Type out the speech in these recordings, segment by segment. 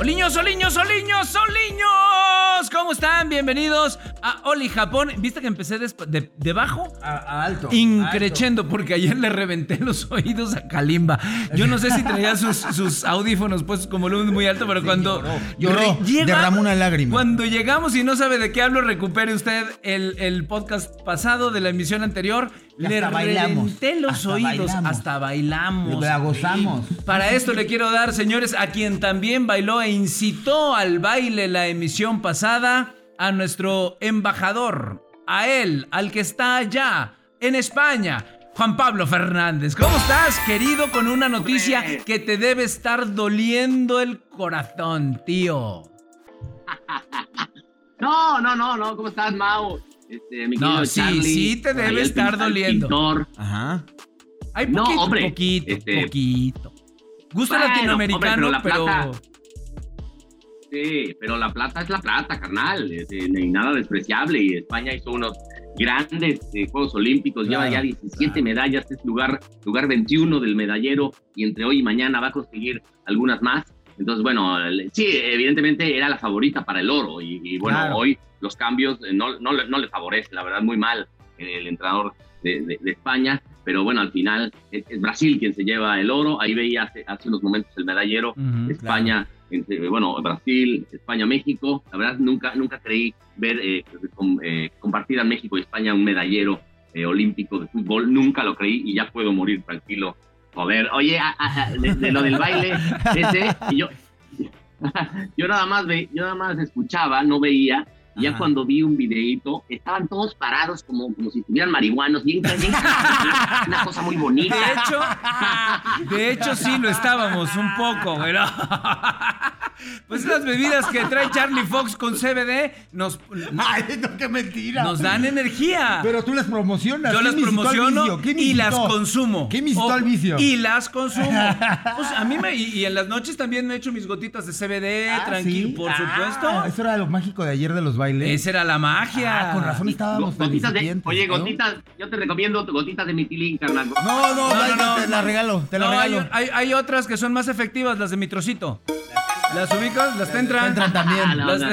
Oliños, oliños, oliños, oliños. ¿Cómo están? Bienvenidos a Oli Japón. ¿Viste que empecé de, de, bajo? A, alto. Increchendo, porque ayer le reventé los oídos a Kalimba. Yo no sé si tenía sus, audífonos puestos como volumen muy alto, pero cuando. Lloró, derramó una lágrima. Cuando llegamos y no sabe de qué hablo, recupere usted el, el podcast pasado de la emisión anterior. Le reventé los oídos, hasta bailamos. La gozamos. Para esto le quiero dar, señores, a quien también bailó e incitó al baile la emisión pasada, a nuestro embajador, a él, al que está allá, en España. Juan Pablo Fernández, ¿cómo estás, querido? Con una noticia que te debe estar doliendo el corazón, tío. No, no, no, no, ¿cómo estás, Mau? Este, no, sí, sí te debe estar doliendo. Ajá. Hay poquito, no, hombre, poquito, este, poquito. Gusto latinoamericano, pero, Sí, pero la plata es la plata, carnal. Ni nada despreciable. Y España hizo unos grandes eh, Juegos Olímpicos. Lleva ya 17 medallas. Es lugar, lugar 21 del medallero. Y entre hoy y mañana va a conseguir algunas más. Entonces, bueno, sí, evidentemente era la favorita para el oro. Y, bueno, hoy los cambios eh, no, no, no, le favorece, la verdad, muy mal el entrenador de, España, pero bueno, al final es, Brasil quien se lleva el oro, ahí veía hace, hace unos momentos el medallero, España, bueno, Brasil, España, México, la verdad nunca, nunca creí ver, eh, eh, compartir a México y España un medallero olímpico de fútbol, nunca lo creí y ya puedo morir tranquilo. Joder, oye, de, lo del baile, ese, yo, yo nada más ve, yo nada más escuchaba, no veía, ya cuando vi un videito, estaban todos parados como, como si estuvieran marihuanos, bien, bien una cosa muy bonita. De hecho, de hecho sí lo estábamos un poco, pero pues las bebidas que trae Charlie Fox con CBD nos Ay, no, qué mentira. Nos dan energía. Pero tú las promocionas. Yo las promociono y las consumo. ¿Qué me al vicio? Y las consumo. pues a mí me y, en las noches también me he hecho mis gotitas de CBD, ah, tranquilo, por ah, supuesto. Eso era lo mágico de ayer de los bailes. Esa era la magia. Ah, con razón estábamos gotitas de, Oye, gotitas, yo te recomiendo gotitas de mitilín, carnal. No, no, no, no, te la regalo, te la regalo. Hay, hay, otras que son más efectivas, las de mi trocito. ¿Las ubicas? ¿Las Tentran? Tentran también. Ah, no, las, de...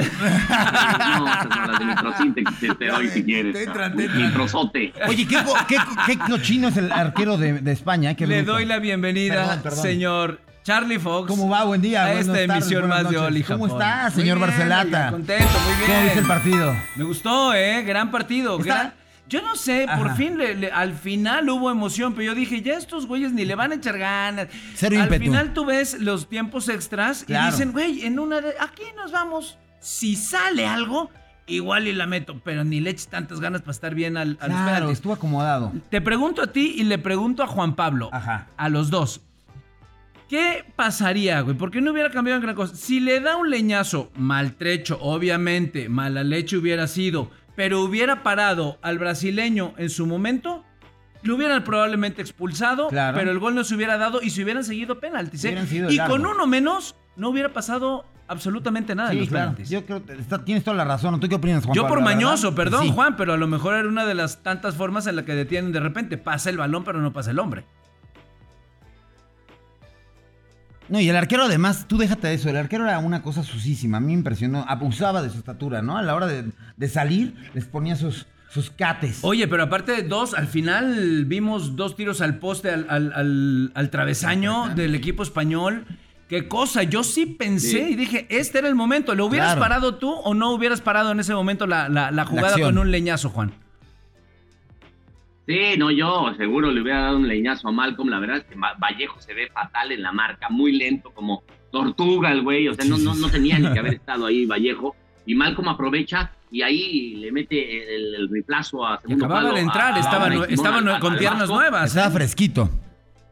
las de te, te, doy si quieres. Tentran, tentran. Mitrozote. Oye, ¿qué, qué, qué cochino es el arquero de, de España? Qué Le doy la bienvenida, señor Charlie Fox. ¿Cómo va? Buen día. A esta emisión más de Oli ¿Cómo estás, señor Barcelata? contento, muy bien. ¿Cómo viste el partido? Me gustó, ¿eh? Gran partido. Gran... Yo no sé, por fin al final hubo emoción, pero yo dije, ya estos güeyes ni le van a echar ganas. al final tú ves los tiempos extras y dicen, güey, en una de aquí nos vamos. Si sale algo, igual y la meto, pero ni le eches tantas ganas para estar bien al, al claro, estuvo acomodado. Te pregunto a ti y le pregunto a Juan Pablo. Ajá. A los dos. ¿Qué pasaría, güey? ¿Por qué no hubiera cambiado en gran cosa? Si le da un leñazo maltrecho, obviamente, mala leche hubiera sido, pero hubiera parado al brasileño en su momento, lo hubieran probablemente expulsado, pero el gol no se hubiera dado y se hubieran seguido penaltis. ¿eh? Y con uno menos no hubiera pasado absolutamente nada en los penaltis. Yo creo que tienes toda la razón. ¿Tú qué opinas, Juan? Yo por mañoso, perdón, Juan, pero a lo mejor era una de las tantas formas en la que detienen de repente. Pasa el balón, pero no pasa el hombre. No, y el arquero además, tú déjate de eso, el arquero era una cosa susísima, a mí me impresionó, abusaba de su estatura, ¿no? A la hora de, salir, les ponía sus, sus cates. Oye, pero aparte de dos, al final vimos dos tiros al poste, al, travesaño del equipo español. Qué cosa, yo sí pensé y dije, este era el momento, ¿lo hubieras parado tú o no hubieras parado en ese momento la jugada con un leñazo, Juan? Sí, no, yo seguro le hubiera dado un leñazo a Malcolm. La verdad es que Vallejo se ve fatal en la marca, muy lento, como tortuga el güey. O sea, no, no, no tenía ni que haber estado ahí Vallejo. Y Malcolm aprovecha y ahí le mete el, el reemplazo a segundo Acababa de entrar, estaba, con piernas nuevas. Estaba fresquito.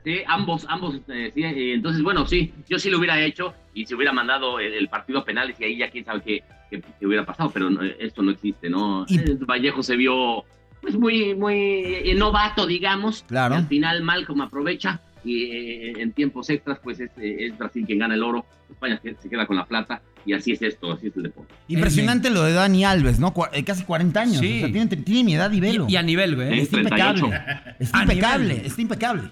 Sí, ambos, ambos, eh, sí, eh, entonces bueno, sí, yo sí lo hubiera hecho y se hubiera mandado el, el partido a penales y ahí ya quién sabe qué, qué- qué hubiera pasado, pero no, esto no existe, ¿no? Y- Eh, Vallejo se vio pues muy, muy eh, novato, digamos, Claro. y al final Malcolm aprovecha y eh, en tiempos extras pues es, eh, es Brasil quien gana el oro, España se se queda con la plata y así es esto, así es el deporte. Impresionante lo de Dani Alves, ¿no? Eh, casi 40 años. Sí. O sea, tiene, tiene mi edad y velo. Y, y a nivel, güey. Está impecable. 38. Está impecable, está impecable.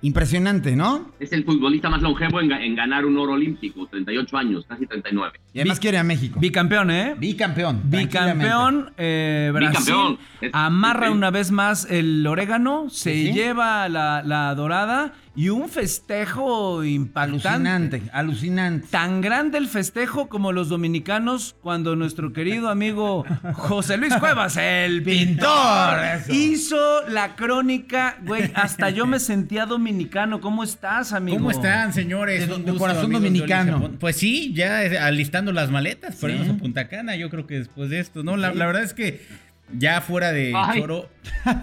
Impresionante, ¿no? Es el futbolista más longevo en, ga- en ganar un oro olímpico, 38 años, casi 39. Y además quiere a México. Bicampeón, ¿eh? Bicampeón. Bicampeón, eh, Brasil Bicampeón. Es- amarra una vez más el orégano, se sí. lleva la, la dorada y un festejo impactante. Alucinante, alucinante. Tan grande el festejo como los dominicanos cuando nuestro querido amigo José Luis Cuevas, el pintor, Eso. hizo la crónica, güey, hasta yo me sentía dominicano. ¿Cómo estás, amigo? ¿Cómo están, señores? De- Un de gusto, corazón dominicano. Pues sí, ya eh, alistando las maletas para Sí. irnos a Punta Cana. Yo creo que después de esto, ¿no? La, la verdad es que ya fuera de Ay. choro,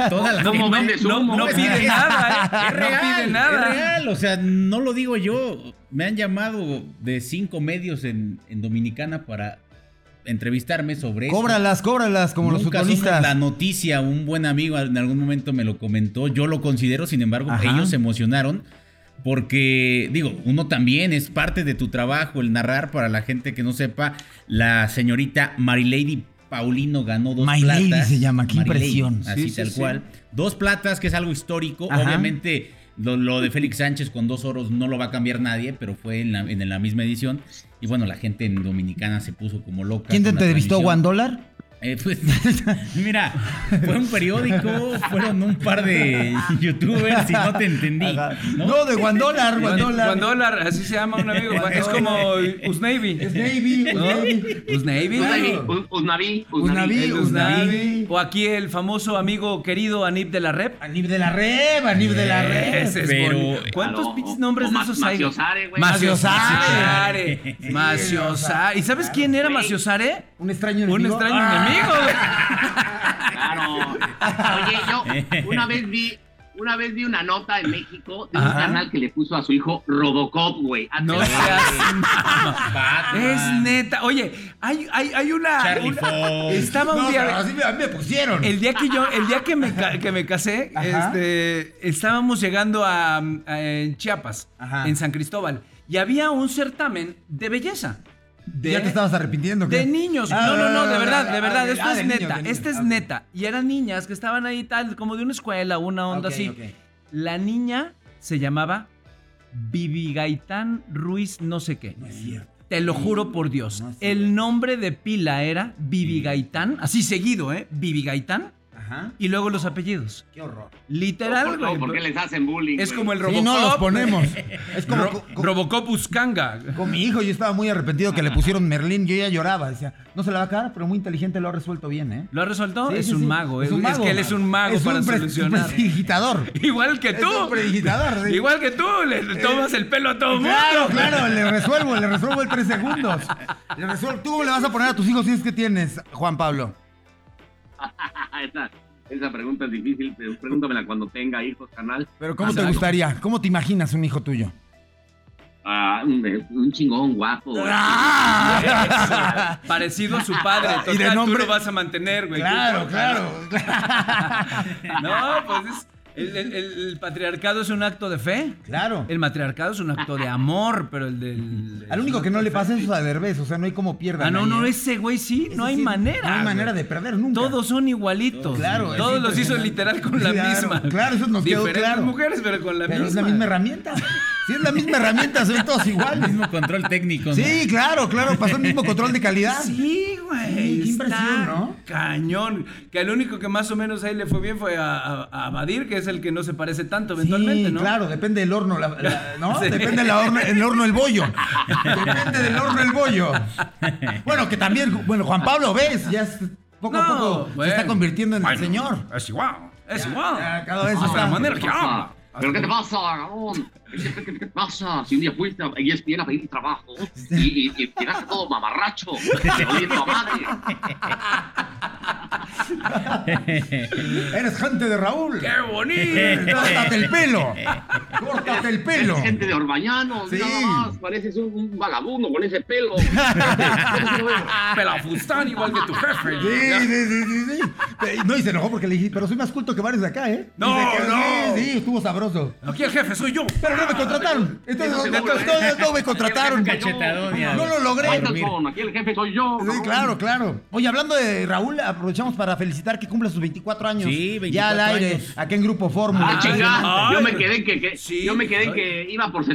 toda la No gente- vendes No, humo. no es- pide es- nada, ¿eh? Es No real, pide nada. es real. O sea, no lo digo yo. Me han llamado de cinco medios en, en Dominicana para entrevistarme sobre eso. Cóbralas, cóbralas, como los Nunca futbolistas. La noticia, un buen amigo en algún momento me lo comentó, yo lo considero, sin embargo, Ajá. ellos se emocionaron porque, digo, uno también es parte de tu trabajo, el narrar para la gente que no sepa, la señorita Marilady Paulino ganó dos My platas. Lady se llama, qué Marilady, impresión. Así Sí, sí, tal sí. cual. Dos platas, que es algo histórico. Ajá. Obviamente, lo, lo de Félix Sánchez con dos oros no lo va a cambiar nadie, pero fue en la, en la misma edición. Y bueno, la gente en Dominicana se puso como loca. ¿Quién te entrevistó. One Dollar? Eh, pues, mira, fue un periódico, fueron un par de youtubers y no te entendí. ¿no? No, de Dollar. Juan Dólar, así se llama un amigo. Es como Usnavy. Usnavy. Uznavi, El Usnavi. Usnavi. O aquí el famoso amigo querido Anip de la Rep. Anib de la Red, Anib de la es Pero-. ¿Cuántos pinches nombres de esos hay? Maciosare, güey. Maciosare. Maciosare. ¿Y sabes quién era. Maciosare? Un extraño Un enemigo. extraño Ah. enemigo. Claro. Oye, yo una vez vi, una vez vi una nota en México de un Ajá. canal que le puso a su hijo Robocop, güey. No Hazte la- seas Es neta. Oye, hay, hay, hay una. Una-. Estaba un No, día. así me, a mí me pusieron. El día que yo, el día que me, que me casé, este, estábamos llegando a, a- en Chiapas, Ajá. en San Cristóbal, y había un certamen de belleza. De, ¿Ya te estabas arrepintiendo? qué? de niños. Ah, No, no, no, de verdad, ah, de verdad. ah, Esto ah, es de niños, neta, de niños. este es neta. Y eran niñas que estaban ahí tal, como de una escuela, una onda así. La niña se llamaba Bibi Gaitán Ruiz no sé qué. No es cierto. Te lo juro por Dios. No es El nombre de pila era Bibi Gaitán, así seguido, ¿eh? Bibi Gaitán. Ajá. Y luego los apellidos. Qué horror. Literal, ¿Por, güey. ¿Por qué les hacen bullying? Es como el Sí, Robocop. no los ponemos. Es como Ro- co- co- Robocop con mi hijo, yo estaba muy arrepentido que le pusieron Merlín. Yo ya lloraba. Decía, no se la va a acabar, pero muy inteligente lo ha resuelto bien, ¿eh? ¿Lo ha resuelto? Sí, es, sí, un sí. mago, Es un mago. que él es un mago Es para un solucionar. prestidigitador. Igual que Es tú. un prestidigitador. sí. Igual que tú, le le tomas el pelo a todo el mundo. Claro, claro, le resuelvo, le resuelvo en tres segundos. Le resuelvo. ¿Tú cómo le vas a poner a tus hijos si es que tienes, Juan Pablo? Esa, pregunta es difícil, pero pregúntamela cuando tenga hijos, canal. Pero ¿cómo te gustaría? ¿Cómo te imaginas un hijo tuyo? Ah, un, un chingón, guapo. güey. Parecido a su padre. Y de Total, tú nombre- lo vas a mantener, güey. Claro, Tú- claro. No, pues es- el, el- el- el patriarcado es un acto de fe. Claro. El matriarcado es un acto de amor, pero el del. Al único que no le pasa es a Derbez, o sea, no hay como pierda. Ah, no, no, ese güey sí, no hay manera. No hay manera de perder nunca. Todos son igualitos. Claro, Todos los hizo literal con la Claro, misma. claro, eso nos quedó Diferentes claro. mujeres, pero con la Pero misma. es la misma herramienta. Si es la misma herramienta, se ven todos iguales. mismo control técnico. ¿no? Sí, claro, claro, pasó el mismo control de calidad. Sí, güey. Qué está impresión, ¿no? Cañón. Que el único que más o menos ahí le fue bien fue a, a, a Badir, que es el que no se parece tanto eventualmente, sí, ¿no? claro, depende del horno, la- la- ¿no? Sí. Depende del horno, el horno el bollo. Depende del horno el bollo. Bueno, que también, bueno, Juan Pablo, ¿ves? Ya es- poco a poco bueno. se está convirtiendo en Bueno, el señor. Es igual, es Ya, igual. ya, cada vez está- la manera que ¿Qué pasa? habla. ¿Pero qué te pasa, cabrón? ¿Qué, qué- qué te pasa? Si un día fuiste a ESPN a pedir trabajo y, y, y llegaste todo mamarracho, oliendo a madre. Eres gente de Raúl. ¡Qué bonito! Córtate el pelo. Córtate el pelo. Es gente de Orbañano, Sí. nada más. Pareces un, un vagabundo con ese pelo. Pelafustán igual que tu jefe. Sí, sí, sí, sí, sí. Eh, No, y se enojó porque le dije, pero soy más culto que varios de acá, ¿eh? No, no. Sí, sí, estuvo sabroso. Aquí el jefe soy yo. Pero no me contrataron. Entonces, no, no, seguro, no, no me contrataron. No lo logré. Aquí el jefe soy yo. Sí, claro, claro. Oye, hablando de Raúl, aprovechamos para felicitar que cumple sus 24 años. Sí, 24 Ya al aire, años. aquí en Grupo Fórmula. Ah, chingada. Yo me quedé que, que- Sí. yo me quedé que iba por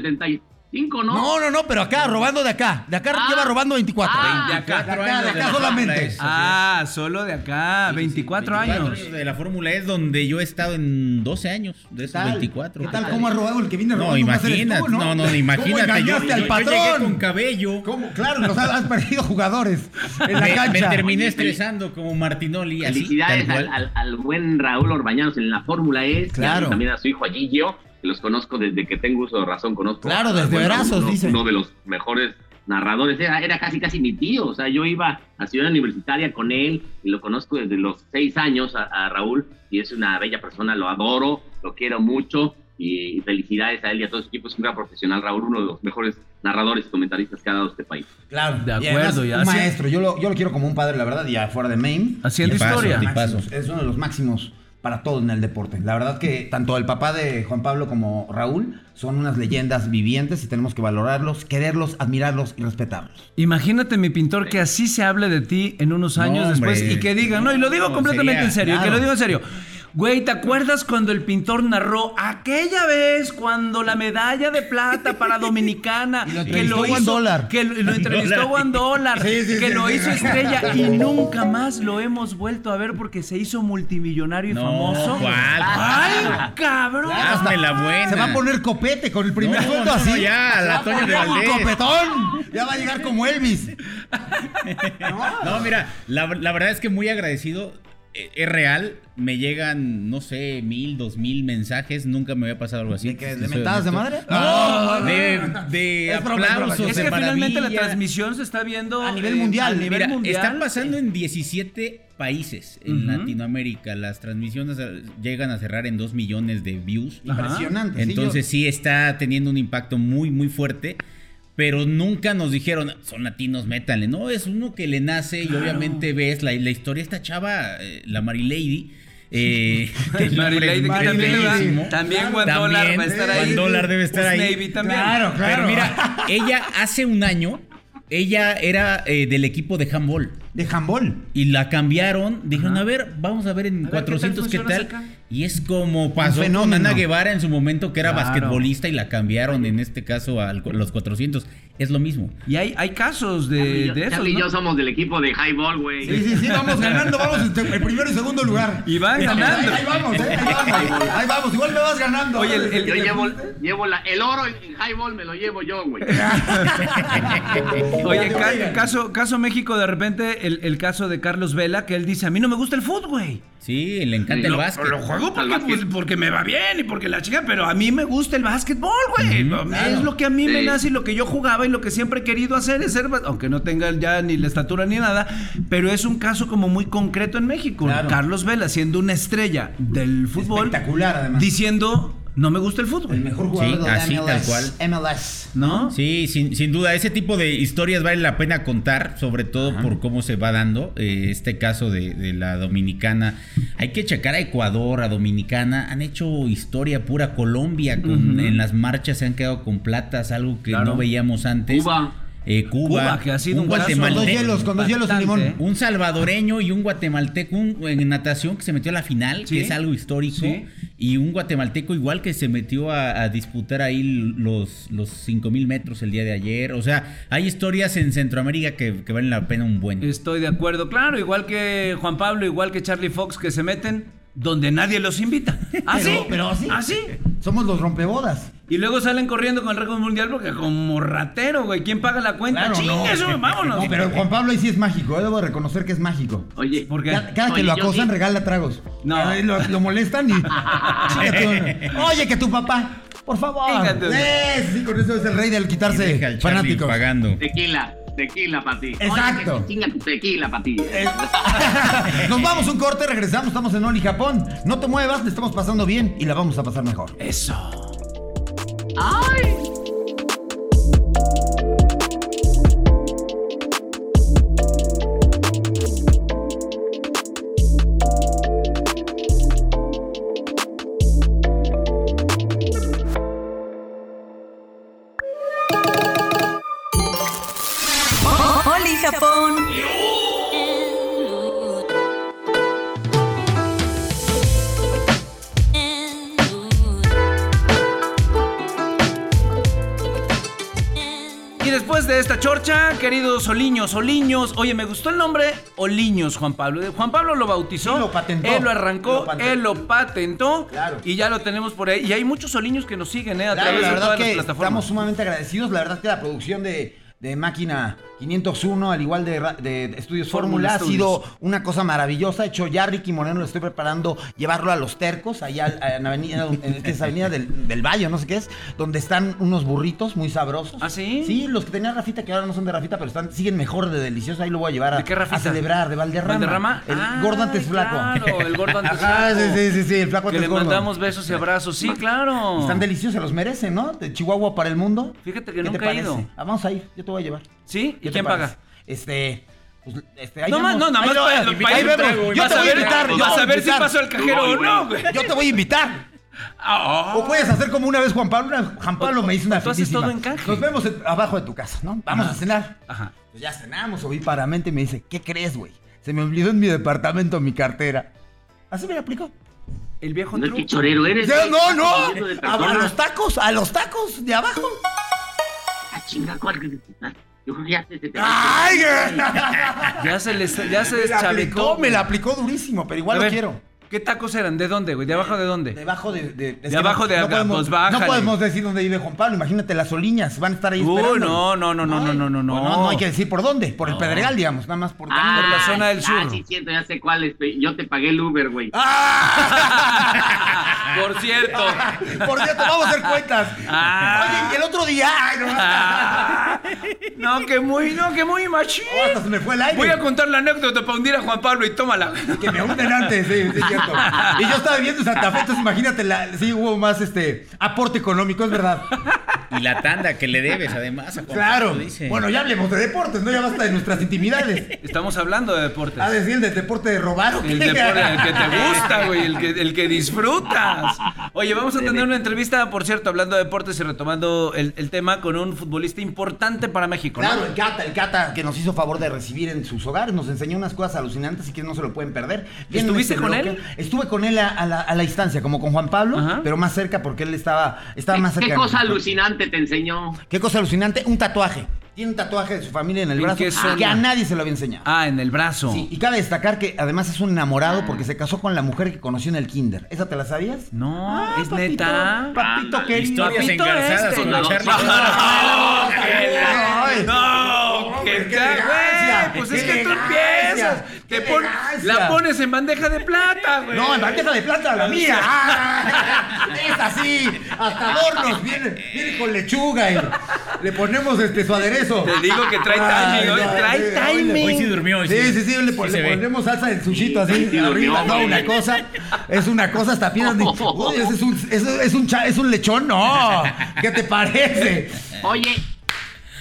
75, ¿no? No, no, no, pero acá, robando de acá. De acá Ah. lleva robando 24. Ah. De acá. De acá, de acá solamente. Ah, solo de acá, 24 años. de la Fórmula es donde yo he estado en 12 años, de esos 24. ¿Qué tal? ¿Cómo ha robado el que viene No, robando? eres imagínate, tú, no, no, imagínate. ¿Cómo yo, engañaste yo- al yo patrón? llegué con cabello. ¿Cómo? Claro, nos has, has perdido jugadores en la Me, me cancha. terminé Oye, estresando como Martinoli, así, Felicidades tal al, al- al buen Raúl Orbañanos en la Fórmula E. Claro. Y también a su hijo que los conozco desde que tengo uso de razón. Conozco Claro, desde Verazos, uno, dice. Uno de los mejores narradores. Era, era casi, casi mi tío. O sea, yo iba a Ciudad Universitaria con él y lo conozco desde los seis años a, a Raúl. Y es una bella persona, lo adoro, lo quiero mucho. Y felicidades a él y a todo su equipo. Es un gran profesional, Raúl, uno de los mejores narradores y comentaristas que ha dado este país. Claro, De y acuerdo, además, ya. Un Sí. maestro, yo lo, yo lo quiero como un padre, la verdad, y afuera de Maine. Haciendo historia. Es uno de los máximos para todo en el deporte. La verdad que tanto el papá de Juan Pablo como Raúl son unas leyendas vivientes y tenemos que valorarlos, quererlos, admirarlos y respetarlos. Imagínate, mi pintor, que así se hable de ti en unos No, años después y que digan, no, y lo digo completamente sería- en serio, claro. que lo digo en serio. Güey, ¿te acuerdas cuando el pintor narró aquella vez cuando la medalla de plata para Dominicana lo que lo hizo, Dólar. que lo, lo entrevistó. Juan Dólar, Sí, sí, que sí, lo sí. hizo estrella y nunca más lo hemos vuelto a ver porque se hizo multimillonario y No, famoso? ¿cuál? ¡Ay, cabrón! Hazme la buena. Se va a poner copete con el primer No, así. ya, la va a Toño de un Valdés. copetón. Ya va a llegar como Elvis. No, mira, la, la verdad es que muy agradecido. Eh, Es real, me llegan, no sé, mil, dos mil mensajes, nunca me había pasado algo así. ¿De si ¿De mentadas de madre? No, No, de, de Es broma, es broma. aplausos, Es de que finalmente la transmisión se está viendo A nivel eh, mundial. A nivel Mira, mundial. está pasando en 17 países en. Latinoamérica. Las transmisiones eh, llegan a cerrar en 2 millones de views. Impresionante. sí, Entonces yo- sí está teniendo un impacto muy, muy fuerte. Pero nunca nos dijeron, son latinos, métanle. No, es uno que le nace y obviamente ves la, la historia. Esta chava, eh, la Marilady. Eh, que el nombre Marilady, es que también, Juan También, Dólar va a estar ahí. Juan Dólar debe estar ahí. Navy también. Claro, claro. Pero mira, ella hace un año, ella era eh, del equipo de handball. De handball. Y la cambiaron, dijeron, Ajá. a ver, vamos a ver en A ver, ¿qué tal 400 qué tal. Y es como pasó con. Ana Guevara en su momento, que era Claro. basquetbolista y la cambiaron en este caso a los 400. Es lo mismo. Y hay, hay casos de, yo- de esos, Charlie y ¿no? yo somos del equipo de Highball, güey. Sí, sí, sí, vamos ganando, vamos en el primero y segundo lugar. Y van ganando. Ahí, ahí vamos, ¿eh? Ahí vamos. Ahí vamos, igual me vas ganando. Oye, el- el- Yo llevo, llevo la, el oro en, en Highball, me lo llevo yo, güey. Oye, ca- caso, caso México, de repente, el, el caso de Carlos Vela, que él dice, a mí no me gusta el fútbol, güey. Sí, le encanta el Lo- básquet. Lo porque, pues, porque me va bien y porque la chica, pero a mí me gusta el básquetbol, güey. Claro. Es lo que a mí me nace y lo que yo jugaba y lo que siempre he querido hacer es ser, aunque no tenga ya ni la estatura ni nada, pero es un caso como muy concreto en México. Claro. Carlos Vela, siendo una estrella del fútbol, Espectacular, además. diciendo, no me gusta el fútbol. El mejor jugador Sí, de así, MLS. tal cual. MLS. ¿No? Sí, sin, sin duda, ese tipo de historias vale la pena contar, sobre todo por cómo se va dando eh, este caso de, de la dominicana. Hay que checar a Ecuador, a Dominicana, han hecho historia pura. Colombia, con, en las marchas se han quedado con platas, algo que Claro. no veíamos antes. Cuba. Eh, Cuba, Cuba, que ha sido un Con dos guatemalteco. hielos, con dos hielos y limón. Un salvadoreño y un guatemalteco un- en natación que se metió a la final, Sí. que es algo histórico. Sí. Y un guatemalteco igual que se metió a, a disputar ahí los, los 5000 metros el día de ayer. O sea, hay historias en Centroamérica que, que valen la pena un buen. Estoy de acuerdo, claro, igual que Juan Pablo, igual que Charlie Fox, que se meten donde nadie los invita. ¿Así? Pero- pero sí. ¿Así? Somos los rompebodas. Y luego salen corriendo con el récord mundial porque como ratero, güey, ¿quién paga la cuenta? Claro, ¡Chingue no. eso, vámonos! No, pero Juan Pablo ahí sí es mágico, eh, debo de reconocer que es mágico. Oye, ¿Por qué? Cada, cada que lo yo acosan, sí. regala tragos. No. Lo, lo molestan y. Chinga tú. Oye, que tu papá, por favor. Chinga tú. Eh, sí, con eso es el rey del quitarse fanáticos. pagando. tequila, tequila para ti. Exacto. Oye, que chinga tu tequila para ti. Eh, Nos vamos un corte, regresamos, estamos en Oli Japón. No te muevas, le estamos pasando bien y la vamos a pasar mejor. Eso. Ay. Chorcha, queridos Oliños, Oliños, oye, me gustó el nombre Oliños, Juan Pablo. Juan Pablo lo bautizó, Sí, lo patentó. él lo arrancó, Lo él lo patentó, Claro. y ya lo tenemos por ahí. Y hay muchos Oliños que nos siguen, ¿eh? A Claro, través la de todas que las estamos plataformas. sumamente agradecidos. La verdad que la producción de, de Máquina 501, al igual de, Estudios Fórmula ha sido una cosa maravillosa. De hecho, ya Ricky Moreno lo estoy preparando, llevarlo a Los Tercos, allá al- en, avenida, en que es Avenida del, del Valle, no sé qué es, donde están unos burritos muy sabrosos. ¿Ah, sí? Sí, los que tenía Rafita, que ahora no son de Rafita, pero están, siguen mejor de deliciosos. Ahí lo voy a llevar a, ¿De qué a celebrar, de Valderrama. ¿Valderrama? El Ay, gordo antes flaco. Claro, el gordo antes flaco. sí, sí, sí, sí, el flaco Que antes le gordo. mandamos besos y abrazos. Sí, claro. Están deliciosos, se los merecen, ¿no? De Chihuahua para el mundo. Fíjate que ¿Qué te nunca he parece? ido. Ah, vamos a ir, yo te voy a llevar. ¿Sí? ¿Qué ¿Y quién paga? Este. Pues, este, ahí No más, vemos. no, nada Ahí más para- vemos. para Ahí ir vemos. trago, Yo vas te a voy a ver- invitar. yo vas voy a ver si invitar. paso el cajero Voy, o no, güey. Yo te voy a invitar. Ah, O puedes hacer como una vez Juan Pablo. Una- Juan Pablo O- me hizo una tú haces todo en canje. Nos vemos en- abajo de tu casa, ¿no? Vamos Ajá. a cenar. Ajá. Pues ya cenamos, ovíparamente y me dice, ¿qué crees, güey? Se me olvidó en mi departamento mi cartera. Así me la aplicó. El viejo No es truco. que chorero eres. Ya, no, no. A, a los tacos, a los tacos de abajo. Ah, chinga, ¿cuál que Yo creo que ya se te. ¡Ay! Ya se les, ya se Me la aplicó, deschavetó. me la aplicó durísimo, pero igual A lo ver, quiero. ¿Qué tacos eran? ¿De dónde, güey? ¿De abajo de dónde? Debajo de. De, De abajo de acá, podemos, pues bájale. No podemos decir dónde vive Juan Pablo. Imagínate, las oliñas van a estar ahí Uy, esperando. no, no, no, no, no, no, no, no. Pues no hay que decir por dónde. Por el No. Pedregal, digamos. Nada más por Ah, por la zona del sur. Ah, sí, siento, ya sé cuál es. Yo te pagué el Uber, güey. ¡Ah! Por cierto. Por cierto, vamos a hacer cuentas. Ah. Oye, y el otro día. Ay, no, Ah. No, que muy, no, que muy machín. Oh, hasta se me fue el aire. Voy a contar la anécdota para hundir a Juan Pablo y tómala. Que me hunden antes, sí, Y yo estaba viviendo en Santa Fe, entonces imagínate, la, sí hubo más este aporte económico, es verdad. Y la tanda que le debes, además. a Juan Claro. Dice. Bueno, ya hablemos de deportes, no ya basta de nuestras intimidades. Estamos hablando de deportes. ¿A decir el de deporte de robar o qué? El deporte, el que te gusta, güey, el que, el que disfrutas. Oye, vamos a tener una entrevista, por cierto, hablando de deportes y retomando el, el tema con un futbolista importante para México, ¿no? Claro, el Cata, el Cata que nos hizo favor de recibir en sus hogares, nos enseñó unas cosas alucinantes y que no se lo pueden perder. Viene ¿Estuviste este con bloque. él? Estuve con él a, a la, a la distancia, como con Juan Pablo, Ajá. pero más cerca porque él estaba, estaba más cerca. ¿Qué cosa nosotros. Alucinante te enseñó? Qué cosa alucinante, un tatuaje. Tiene un tatuaje de su familia en el ¿En brazo qué zona? que a nadie se lo había enseñado. Ah, en el brazo. Sí, y cabe destacar que además es un enamorado porque se casó con la mujer que conoció en el kinder. ¿Esa te la sabías? No, Ah, es papito, neta. Papito Ándale. querido. Historias Papito engarzadas este. con la No, Charlie. No, que la- Ay. no, Hombre, que qué ca- elegancia, güey, Pues qué es que tú elegancia, empiezas. qué Te pon- la pones en bandeja de plata, güey. No, en bandeja de plata, la mía. Ah, es así. Hasta adornos. Viene, viene con lechuga y le ponemos este su aderezo. Te digo que trae timing, hoy no, trae timing. Hoy sí durmió. hoy Sí, sí, sí, le, pon- ponemos salsa de sushito así Sí, arriba, durmió, no, una cosa, es una cosa hasta ni, Uy, ese es un, ese es un, cha- es un lechón, no, ¿qué te parece? Oye,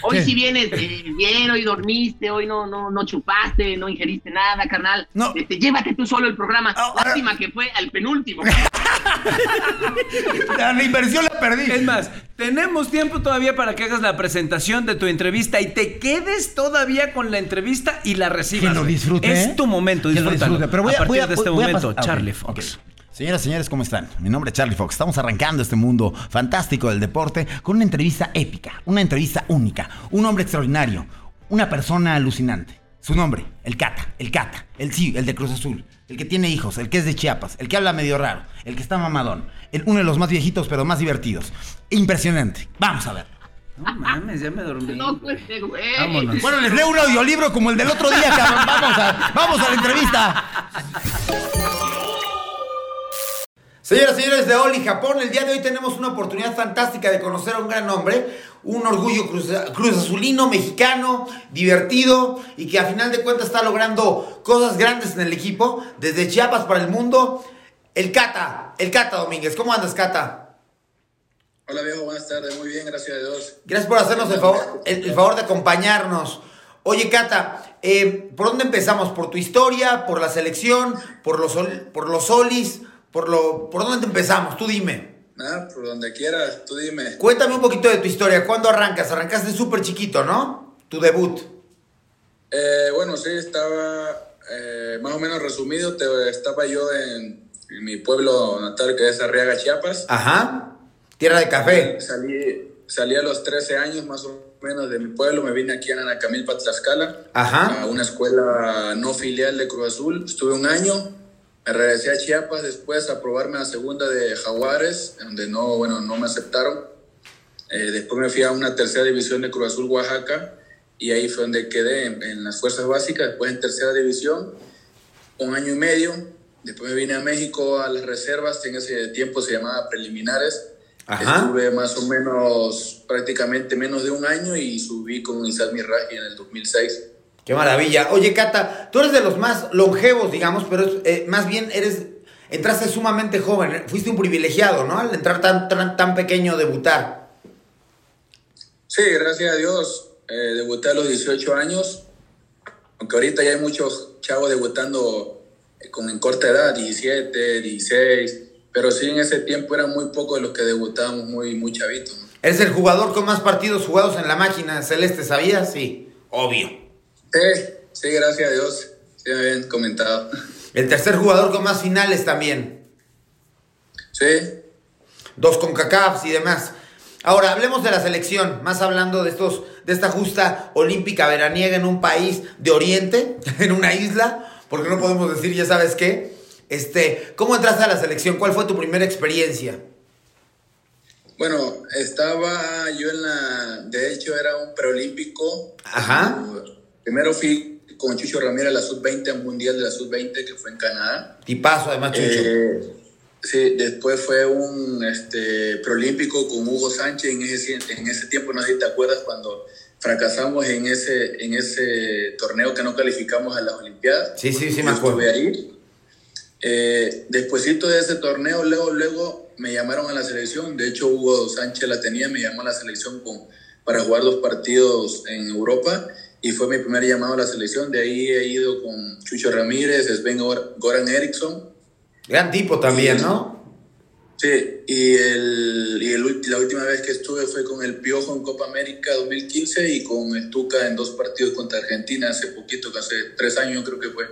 hoy ¿Qué? si vienes eh, bien, hoy dormiste, hoy no, no, no chupaste, no ingeriste nada, carnal. No. Este, llévate tú solo el programa. Ah, ah. Lástima que fue al penúltimo. La, inversión la perdí. Es más, tenemos tiempo todavía para que hagas la presentación de tu entrevista y te quedes todavía con la entrevista y la recibas. Que lo disfrute. Es ¿eh? tu momento, Que lo disfrútalo. disfrute. Pero voy a, a partir voy a- de este voy a momento, pas- ah, Charlie. Fox. Señoras y señores, ¿cómo están? Mi nombre es Charlie Fox. Estamos arrancando este mundo fantástico del deporte con una entrevista épica, una entrevista única, un hombre extraordinario, una persona alucinante. Su nombre, el Cata, el Cata, el sí, el de Cruz Azul, el que tiene hijos, el que es de Chiapas, el que habla medio raro, el que está mamadón, el- uno de los más viejitos pero más divertidos. Impresionante. Vamos a ver. No mames, ya me dormí. no puede ser, güey. Vámonos. Bueno, les leo un audiolibro como el del otro día, cabrón. Vamos a, vamos a la entrevista. Señoras y señores de Oli Japón, el día de hoy tenemos una oportunidad fantástica de conocer a un gran hombre, un orgullo cruz, cruz, azulino, mexicano, divertido y que a final de cuentas está logrando cosas grandes en el equipo, desde Chiapas para el mundo. El Cata, el Cata Domínguez. ¿Cómo andas, Cata? Hola viejo, buenas tardes, muy bien, gracias a Dios. Gracias por hacernos el favor, el, el favor de acompañarnos. Oye, Cata, eh, ¿por dónde empezamos? ¿Por tu historia? ¿Por la selección? ¿Por los, por los solis? ¿Por, lo, ¿Por dónde empezamos? Tú dime. Ah, por donde quieras, tú dime. Cuéntame un poquito de tu historia. ¿Cuándo arrancas? Arrancaste súper chiquito, ¿no? Tu debut. Eh, bueno, sí, estaba eh, más o menos resumido. Te, estaba yo en, en, mi pueblo natal, que es Arriaga, Chiapas. Ajá. Tierra de café. Salí, salí a los 13 años más o menos de mi pueblo. Me vine aquí a Nanacamilpa, Tlaxcala. Ajá. A una escuela no filial de Cruz Azul. Estuve un año me regresé a Chiapas después a probarme la segunda de Jaguares, donde no, bueno, no me aceptaron. Eh, después me fui a una tercera división de Cruz Azul, Oaxaca, y ahí fue donde quedé en, en, las fuerzas básicas, después en tercera división, un año y medio. Después me vine a México a las reservas, en ese tiempo se llamaba preliminares. Ajá. Estuve más o menos prácticamente menos de un año y subí con Isaac Miraji en el 2006. Qué maravilla. Oye, Cata, tú eres de los más longevos, digamos, pero eh, más bien eres, entraste sumamente joven. Fuiste un privilegiado, ¿no? Al entrar tan, tan, tan pequeño, debutar. Sí, gracias a Dios. Eh, debuté a los 18 años, aunque ahorita ya hay muchos chavos debutando con en corta edad, 17, 16, pero sí en ese tiempo eran muy pocos los que debutábamos muy, muy chavitos. ¿no? Eres el jugador con más partidos jugados en la máquina celeste, ¿sabías? Sí, obvio. Sí, sí, gracias a Dios. Sí, me habían comentado. El tercer jugador con más finales también. Sí. Dos con CACAFs y demás. Ahora, hablemos de la selección, más hablando de estos, de esta justa olímpica veraniega en un país de Oriente, en una isla, porque no podemos decir, ya sabes qué. Este, ¿cómo entraste a la selección? ¿Cuál fue tu primera experiencia? Bueno, estaba yo en la, de hecho era un preolímpico. Ajá. Primero fui con Chucho Ramírez a la sub-20, al Mundial de la sub-20 que fue en Canadá. Tipazo además, Chucho. Eh, sí, después fue un este, preolímpico con Hugo Sánchez en ese, en ese tiempo, no sé si te acuerdas, cuando fracasamos en ese, en ese torneo que no calificamos a las Olimpiadas. Sí, sí, sí, me acuerdo. ahí. Eh, despuésito de ese torneo, luego, luego me llamaron a la selección. De hecho, Hugo Sánchez la tenía, me llamó a la selección con, para jugar dos partidos en Europa y fue mi primer llamado a la selección. De ahí he ido con Chucho Ramírez, Sven Goran Eriksson. Gran tipo también, y, ¿no? Sí, y, el, y el, la última vez que estuve fue con el Piojo en Copa América 2015 y con el Tuca en dos partidos contra Argentina hace poquito, que hace tres años creo que fue.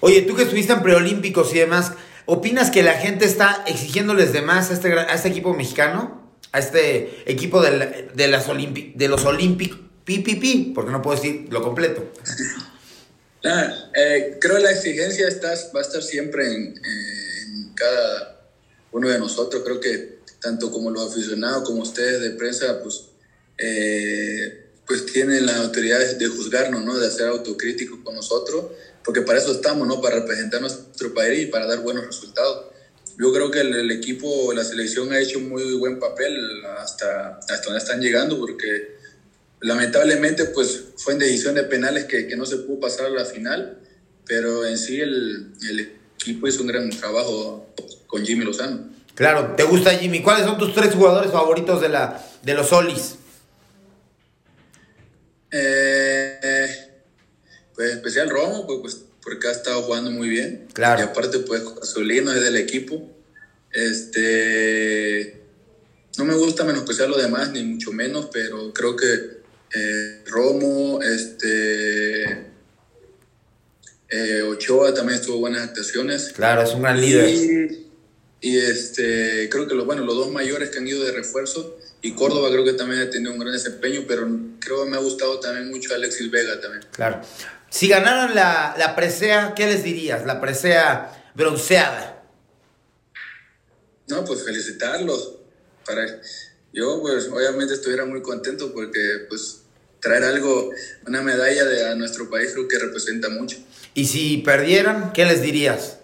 Oye, tú que estuviste en preolímpicos y demás, ¿opinas que la gente está exigiéndoles de más a este, a este equipo mexicano? A este equipo de, la, de, las de los olímpicos, PPP, porque no puedo decir lo completo. Ah, eh, creo que la exigencia está, va a estar siempre en, en, cada uno de nosotros. Creo que tanto como los aficionados como ustedes de prensa, pues, eh, pues tienen la autoridad de juzgarnos, ¿no? de hacer autocríticos con nosotros, porque para eso estamos, ¿no? para representar nuestro país y para dar buenos resultados. Yo creo que el, el equipo, la selección ha hecho un muy buen papel hasta, hasta donde están llegando, porque lamentablemente pues fue en decisión de penales que, que, no se pudo pasar a la final, pero en sí el, el, equipo hizo un gran trabajo con Jimmy Lozano. Claro, ¿te gusta Jimmy? ¿Cuáles son tus tres jugadores favoritos de, la, de los Solis? Eh, pues especial Romo, pues, pues, porque ha estado jugando muy bien. Claro. Y aparte pues Solino es del equipo. Este, no me gusta menospreciar lo demás, ni mucho menos, pero creo que eh, Romo, este, eh, Ochoa también estuvo buenas actuaciones. Claro, es un gran líder. Y, y, este, creo que los, bueno, los dos mayores que han ido de refuerzo y Córdoba creo que también ha tenido un gran desempeño, pero creo que me ha gustado también mucho Alexis Vega también. Claro. Si ganaran la, la presea, ¿qué les dirías? La presea bronceada. No, pues felicitarlos. Para, yo pues obviamente estuviera muy contento porque pues traer algo, una medalla de, a nuestro país creo que representa mucho. ¿Y si perdieran, qué les dirías?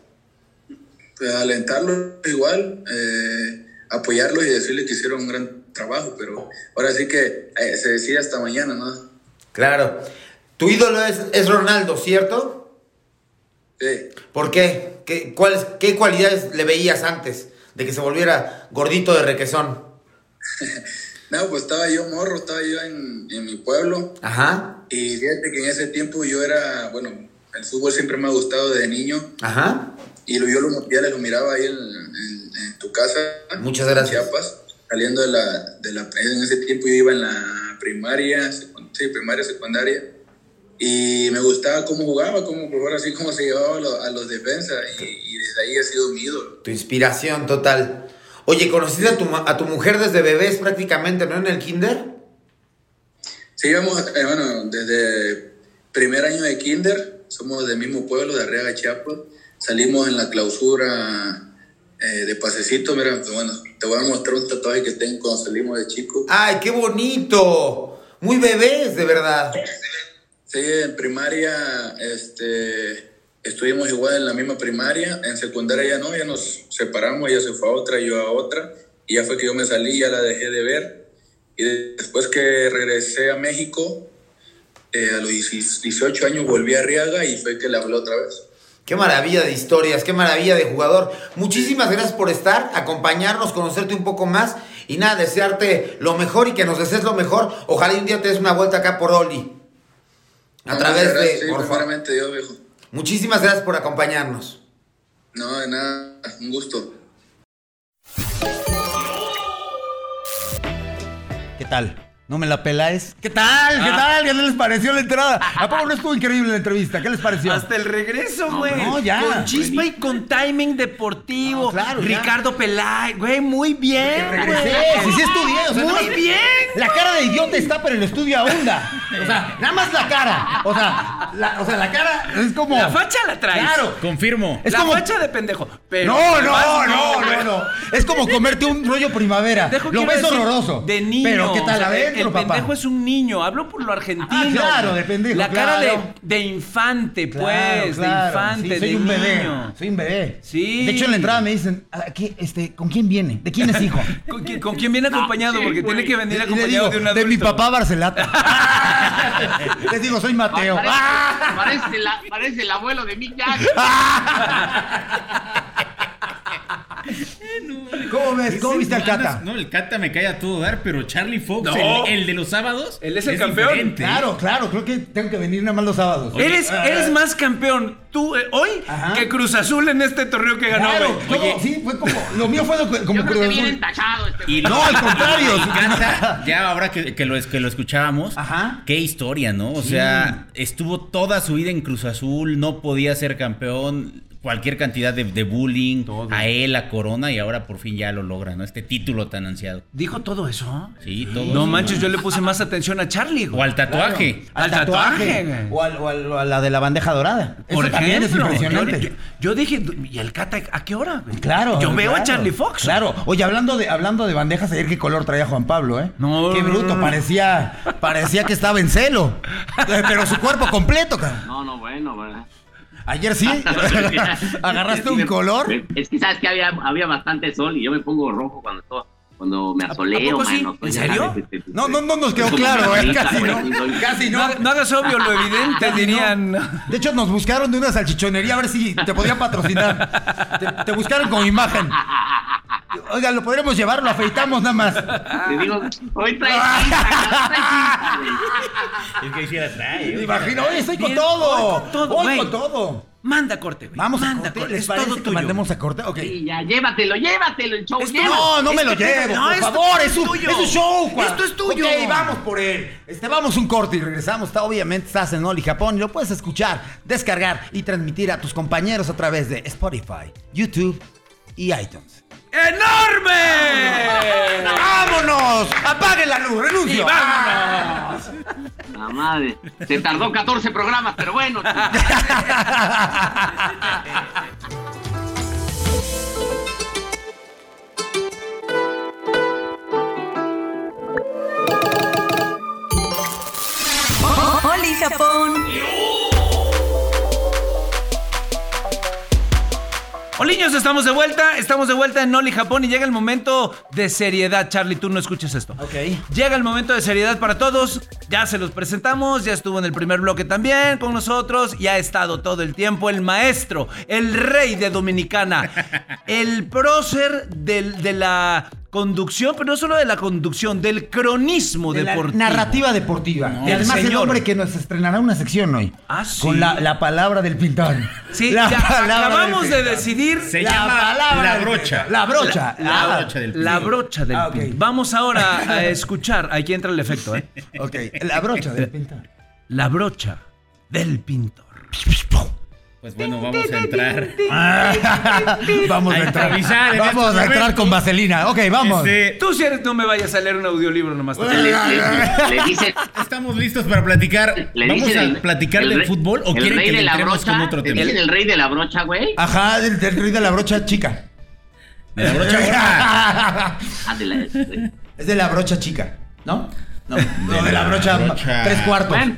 pues alentarlo igual, eh, apoyarlos y decirles que hicieron un gran trabajo, pero ahora sí que eh, se decía hasta mañana, ¿no? Claro. Tu ídolo es, es Ronaldo, ¿cierto? Sí. ¿Por qué? ¿Qué, cuáles, ¿Qué cualidades le veías antes de que se volviera gordito de requesón? No, pues estaba yo morro, estaba yo en, en mi pueblo. Ajá, Y fíjate que en ese tiempo yo era, bueno, el fútbol siempre me ha gustado desde niño. ajá. Y lo, yo los mundiales lo miraba ahí en, en- en tu casa. Muchas en gracias. Chiapas, saliendo de la, de la... En ese tiempo yo iba en la primaria, sí, primaria, secundaria. Y me gustaba cómo jugaba, cómo, por ahora sí, cómo se llevaba a los, a los defensas. Y, y desde ahí ha sido mi ídolo. Tu inspiración total. Oye, ¿conociste a tu, a tu mujer desde bebés prácticamente, no? En el kinder. Sí, íbamos, eh, bueno, desde primer año de kinder, somos del mismo pueblo, de Arriaga, Chiapas. Salimos en la clausura eh, de pasecito, mira, bueno, te voy a mostrar un tatuaje que tengo cuando salimos de chico. ¡Ay, qué bonito! Muy bebés, de verdad. Sí, en primaria, este, estuvimos igual en la misma primaria, en secundaria ya no, ya nos separamos, ella se fue a otra, yo a otra, y ya fue que yo me salí, ya la dejé de ver, y después que regresé a México, eh, a los 18 años volví a Arriaga y fue que le hablé otra vez. Qué maravilla de historias, qué maravilla de jugador. Muchísimas gracias por estar, acompañarnos, conocerte un poco más y nada, desearte lo mejor y que nos desees lo mejor. Ojalá un día te des una vuelta acá por Oli. A No, través muchas gracias, de... sí, por primeramente Dios, viejo. Muchísimas gracias por acompañarnos. No, de nada, un gusto. ¿Qué tal? ¿No me la peláis? ¿Qué tal? ¿Qué tal? ¿Qué les pareció la entrada? ¿A poco no estuvo increíble la entrevista? ¿Qué les pareció? Hasta el regreso, güey. no, ya. Con chispa y con timing deportivo. No, claro. Ricardo Pelay, güey, muy bien. Regresé, sí, sí estudié. O sea, nada Muy más- bien. La cara de idiota está, pero el estudio ahonda. O sea, nada más la cara. O sea, la, o sea, la cara es como. La facha la traes. Claro. Confirmo. Es la como- facha de pendejo. Pero No, no, no, no, no. Es como comerte un rollo primavera. Pendejo Lo ves decir horroroso. De niño. Pero ¿qué tal o sea, El papá? pendejo es un niño. Hablo por lo argentino. Ah, claro, de pendejo, La cara claro. de, de infante, Claro, pues. claro. De infante, Sí, soy de un bebé. niño. Soy un bebé. Sí. De hecho, en la entrada me dicen, "Ah, ¿qué, este, ¿con quién viene? ¿De quién es hijo? ¿Con, quién- con quién viene acompañado? sí, Porque tiene que venir acompañado digo, de un adulto. de mi papá Barcelata. Les digo, soy Mateo. Parece, ¡Ah! parece la- parece el abuelo de Mick Jagger. ¿Cómo ves? ¿Cómo viste al Cata? No, el Cata me cae a todo dar, pero Charlie Fox, No. el, el de los sábados. Él es el campeón. diferente. Claro, claro, creo que tengo que venir nada más los sábados. Eres, eres más campeón tú eh, hoy Ajá. que Cruz Azul en este torneo que ganó, Claro, sí, fue como. Lo mío fue lo- como Yo creo Cruz que este Y No, al contrario. Encanta, ya ahora que, que lo, que lo escuchábamos, Ajá. qué historia, ¿no? O sea, estuvo toda su vida en Cruz Azul, no podía ser campeón, cualquier cantidad de, de bullying, a él, a Corona, y ahora por fin ya lo logra, ¿no? Este título tan ansiado. ¿Dijo todo eso? Sí, todo. No manches, yo le puse más atención a Charlie, güey. O al tatuaje. Al tatuaje, güey. O, al- o al- o a la de la bandeja dorada. Por Eso también es ejemplo, impresionante. Yo, yo- yo dije, ¿y el Cata a qué hora? güey? Claro. Yo veo claro. a Charlie Fox. Claro. Oye, hablando de, hablando de bandejas, ayer qué color traía Juan Pablo, ¿eh? No, Qué bruto, parecía, parecía que estaba en celo. Pero su cuerpo completo, cabrón. No, no, bueno, bueno. Ayer sí. Agarraste un color. Es que sabes que había, había bastante sol y yo me pongo rojo cuando estoy- cuando me ¿A- a asoleo, sí? ¿En serio? No, no, no nos quedó claro, ¿eh? Casi no. Casi No, no. haga- no hagas obvio lo evidente, dirían. De hecho, nos buscaron de una salchichonería a ver si te podían patrocinar. Te, te buscaron como imagen. Oiga, lo podríamos llevar, lo afeitamos nada más. Te digo, hoy trae güey. Es que hiciera trae. Me imagino, oye, estoy con todo. hoy con todo, Hoy güey. con todo. Manda corte, güey. Vamos a Manda corte. corte. ¿Les Es parece todo que tuyo. mandemos a corte? Ok. Sí, ya, llévatelo, llévatelo el show. No, no me Este lo pedo- llevo, no, por esto- favor, es es un, tuyo. es un show, Juan. Esto es tuyo. Ok, vamos por él. Este, vamos un corte y regresamos. Está, obviamente estás en Oli Japón y lo puedes escuchar, descargar y transmitir a tus compañeros a través de Spotify, YouTube y iTunes. ¡Enorme! ¡Vámonos! ¡Apague la luz! ¡Renuncio! vámonos! La madre. Se tardó 14 programas, pero bueno. Oli Japón. Oliños, estamos de vuelta, estamos de vuelta en Noli, Japón y llega el momento de seriedad. Charlie, tú no escuches esto. Ok. Llega el momento de seriedad para todos. Ya se los presentamos, ya estuvo en el primer bloque también con nosotros y ha estado todo el tiempo el maestro, el rey de Dominicana, el prócer del- de la conducción, pero no solo de la conducción, del cronismo De la deportivo. narrativa deportiva. No. y además El hombre que nos estrenará una sección hoy. Ah, sí. Con la, la palabra del pintor. Sí, La ya palabra acabamos del de pintor. decidir Se La llama palabra la brocha. La brocha. La brocha del La pintor. brocha del Ah. Vamos ahora a escuchar. Aquí entra el efecto, ¿eh? Ok, la brocha del pintor. La brocha del pintor. Pues bueno, vamos a entrar. vamos A entrar. en Vamos estos a entrar con vaselina. Ok, vamos. Este, Tú si eres, no me vayas a leer un audiolibro nomás. Le, le- le dice, estamos listos para platicar. le ¿Vamos dicen a el- platicar el del fútbol o el quieren que le de la entremos brocha, con otro ¿Le tema? dicen el rey de la brocha, güey? Ajá, del, del rey de la brocha chica. De la brocha gorda. De es de la brocha chica, ¿no? No, no, de la la brocha, brocha- tres cuartos. Bueno,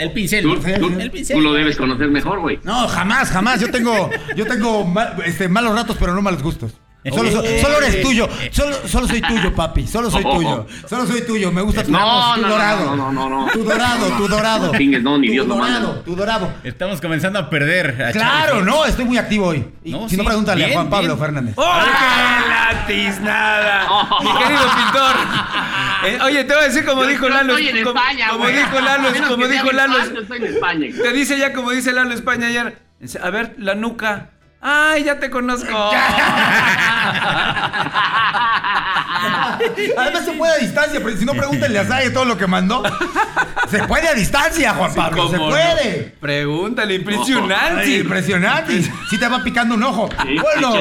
El pincel. tú, tú- el pincel. tú lo debes conocer mejor, güey. No, jamás, jamás. Yo tengo, yo tengo mal- este, malos ratos, pero no malos gustos. Solo, Eh, solo eres eh, tuyo. eh. Solo, solo soy tuyo, papi. Solo soy tuyo. Solo soy tuyo. Me gusta tu, No, tu no, no, dorado. no, no, no, no. Tu dorado, tu dorado. No ni tu Dios lo manda. dorado, tu dorado. Estamos comenzando a perder. a Claro, no, estoy muy activo hoy. Y No, si no, pregúntale bien, a Juan Pablo bien. Fernández. ¡Oh, qué latiznada! Oh. Mi querido pintor. Eh, oye, te voy a decir como Yo- dijo yo Lalo. Estoy en como, España, como dijo Lalo, como dijo Lalo. España, Estoy en España. Te dice ya como dice Lalo España ayer. A ver, la nuca. ¡Ay, ya te conozco! Además se puede a distancia, pero si no pregúntenle a Zaya todo lo que mandó. Se puede a distancia, Juan Pablo, se ¿Cómo no? puede. Pregúntale, impresionante. Ay, impresionante. Si te va picando un ojo. Sí, Bueno.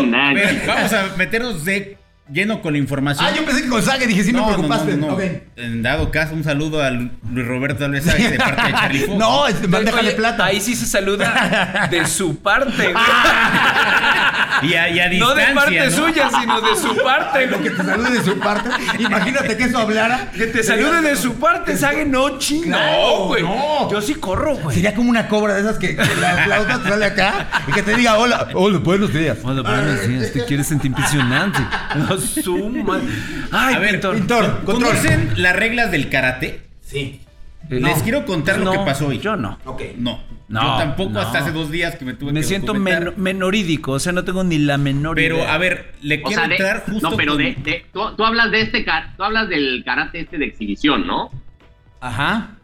vamos a meternos de lleno con la información. Ah, yo pensé que con Zague dije, sí me No, no, preocupaste. no, no. Ok. En dado caso, un saludo a Luis Roberto Alves de parte de Charlie Fox. No, es de plata. Ahí sí se saluda de su parte. güey. Y a, y a no de parte ¿no? suya, sino de su parte. Lo que te salude de su parte. Imagínate que eso hablara. Que te salude de su parte, Sage, no ching. Claro, no, güey. no. Yo sí corro, güey. Sería como una cobra de esas que, que la flauta te sale acá y que te diga hola, hola, buenos días. Hola, buenos días. Te quieres sentir impresionante. No, suma. Ay, A ver, pintor. Pintor, control. ¿Conocen las reglas del karate? Sí. Eh, Les no. quiero contar lo No, que pasó hoy. Yo no. Ok. No. No, Yo tampoco no. hasta hace dos días que me tuve Me que siento documentar. men- menorídico, o sea, no tengo ni la menor Pero, idea. a ver, le O quiero sea, de- entrar justo no, pero con- de, de- tú, tú hablas de este, tú hablas del karate este de exhibición, ¿no? Ajá.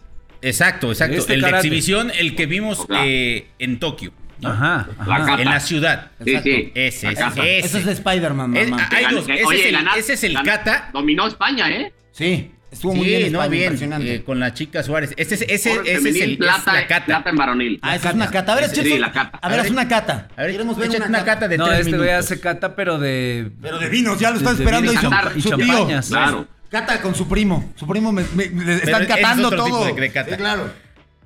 Exacto, exacto. Este el de exhibición, el que vimos eh, en Tokio. ¿No? Ajá. La ajá. En la ciudad. Sí, Exacto. sí. Ese, ese, ese. Eso es de Spider-Man, Es- mamá. hay dos. Ese oye, es el- ese es kata. Dominó España, ¿eh? Sí, estuvo muy bien. no, España, bien. Impresionante. eh, con la chica Suárez. Ese, es- ese, ese es, el, es plata, la cata. plata en varonil. Ah, esa es una cata. A ver, Sí, échate- la cata. A ver, ver, una cata. A ver, Queremos ver una, una cata de No, tres este güey hace cata, pero de. Pero de vinos, ya lo está esperando y y champañas. Claro. Cata con su primo. Su primo me, me- están es catando tipo todo. de- de cata. Sí, claro.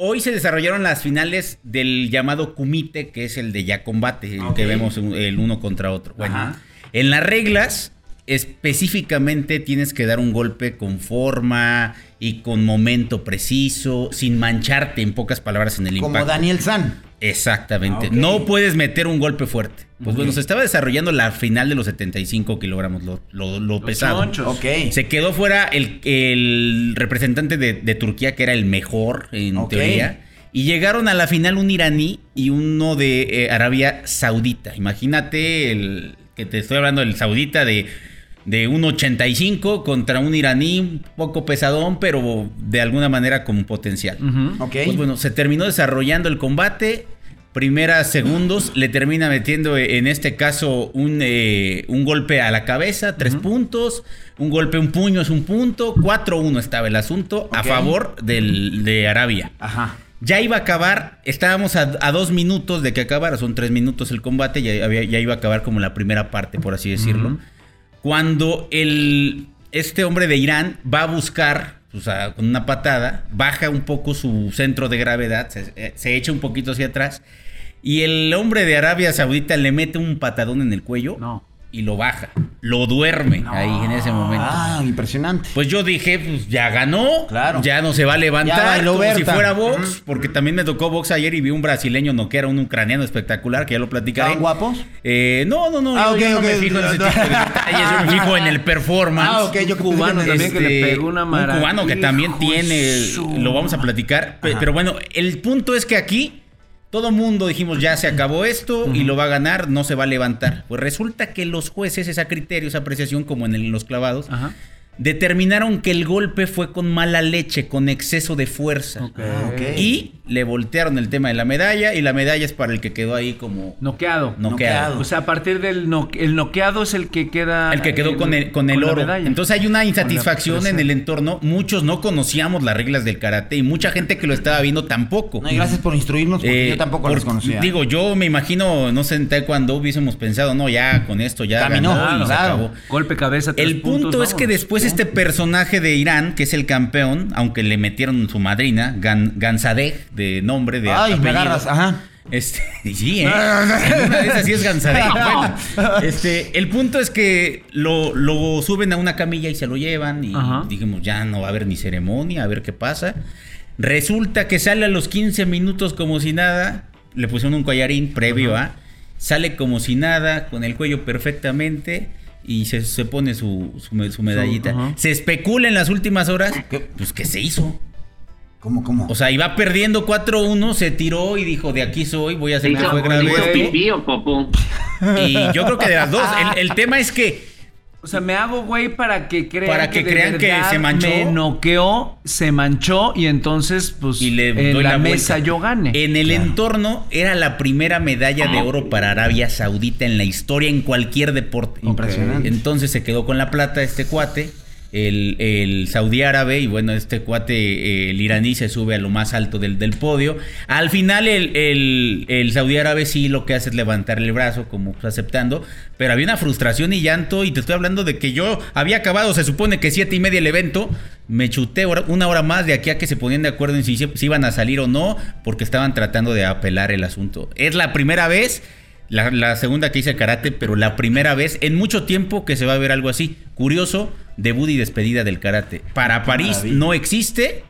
Hoy se desarrollaron las finales del llamado Kumite, que es el de ya combate, el que vemos el uno contra otro. Bueno, Ajá. en las reglas, específicamente tienes que dar un golpe con forma y con momento preciso, sin mancharte, en pocas palabras, en el Como impacto. Daniel San. Exactamente. Ah. No puedes meter un golpe fuerte. Pues Ok. bueno, se estaba desarrollando la final de los 75 kilogramos, lo, lo- lo Los pesado. chonchos. Ok. Se quedó fuera el, el representante de, de Turquía, que era el mejor en teoría. Y llegaron a la final un iraní y uno de eh, Arabia Saudita. Imagínate el que te estoy hablando del saudita de, de un 85 contra un iraní un poco pesadón, pero de alguna manera con potencial. Ok. Pues bueno, se terminó desarrollando el combate. Primeras segundos, le termina metiendo eh, en este caso un, eh, un golpe a la cabeza, tres puntos. Un golpe, un puño es un punto. 4-1 estaba el asunto a favor del, de Arabia. Ajá. Ya iba a acabar, estábamos a, a dos minutos de que acabara, son tres minutos el combate, ya, había- ya iba a acabar como la primera parte, por así decirlo. Cuando el, este hombre de Irán va a buscar, o sea, con una patada, baja un poco su centro de gravedad, se, eh, se echa un poquito hacia atrás, y el hombre de Arabia Saudita le mete un patadón en el cuello. No. Y lo baja. Lo duerme ahí en ese momento. Ah, impresionante. Pues yo dije, pues ya ganó, Claro. ya no se va a levantar como si fuera box, porque también me tocó box ayer y vi un brasileño noquear a un ucraniano espectacular, que ya lo platicaré. ¿Estaban guapos? Eh, no, no, no, Ah, yo, ok, yo no me fijo en ese tipo de detalles, yo me fijo en el performance. Ah, ok, yo que Cubano que también que le pegó una un cubano que maravilla, también hijo tiene, su- lo vamos a platicar. Pe- Pero bueno, el punto es que aquí todo mundo dijimos ya se acabó esto y lo va a ganar, no se va a levantar. Pues resulta que los jueces, esa criterio, esa apreciación, como en el- los clavados, Ajá. Determinaron que el golpe fue con mala leche, con exceso de fuerza. Ok. Ah, ok. Y le voltearon el tema de la medalla y la medalla es para el que quedó ahí como Noqueado. noqueado. Noqueado. O sea, a partir del no- el noqueado es el que queda. El que quedó eh, con el, con el oro. Entonces hay una insatisfacción en el entorno. Muchos no conocíamos las reglas del karate y mucha gente que lo estaba viendo tampoco. No, y gracias por instruirnos, porque Eh, yo tampoco por- los conocía. Digo, yo me imagino, no sé, taekwondo hubiésemos pensado, no, ya con esto ya Caminó, ganó y se acabó. Golpe cabeza. tres El punto puntos, es que después este personaje de Irán, que es el campeón, aunque le metieron su madrina, Gan, Gansadeh, de nombre, de Ay, me apellido, agarras, ajá. Este, sí, ¿eh? Una de esas sí es Gansadeh. Bueno, este, el punto es que lo, lo suben a una camilla y se lo llevan. Y Ajá. dijimos, ya no va a haber ni ceremonia, a ver qué pasa. Resulta que sale a los 15 minutos como si nada. Le pusieron un collarín previo a. Sale como si nada, con el cuello perfectamente. Y se, se pone su, su, me- su medallita. se especula en las últimas horas. ¿Qué? Pues que se hizo. ¿Cómo, cómo? O sea, iba perdiendo 4-1, se tiró y dijo, de aquí soy, voy a hacer ¿Se que hizo, fue se grave hizo esto. pipí o popó? Y yo creo que de las dos. El, el tema es que O sea, me hago güey para que crean Para que crean que se manchó. Me noqueó, se manchó y entonces, pues, y le en doy la, la, mesa yo gane. En el entorno era la primera medalla de oro para Arabia Saudita en la historia en cualquier deporte. Impresionante. Entonces se quedó con la plata este cuate, el, el saudí árabe, y bueno, este cuate, eh, el iraní, se sube a lo más alto del, del podio. Al final el, el, el saudí árabe sí lo que hace es levantar el brazo, como pues, aceptando, pero había una frustración y llanto, y te estoy hablando de que yo había acabado, se supone que siete y media el evento, me chuté una hora más de aquí a que se ponían de acuerdo en si iban a salir o no, porque estaban tratando de apelar el asunto. Es la primera vez la, la segunda que hice karate, pero la primera vez en mucho tiempo que se va a ver algo así. Curioso, debut y despedida del karate. Para París maravilla. no existe.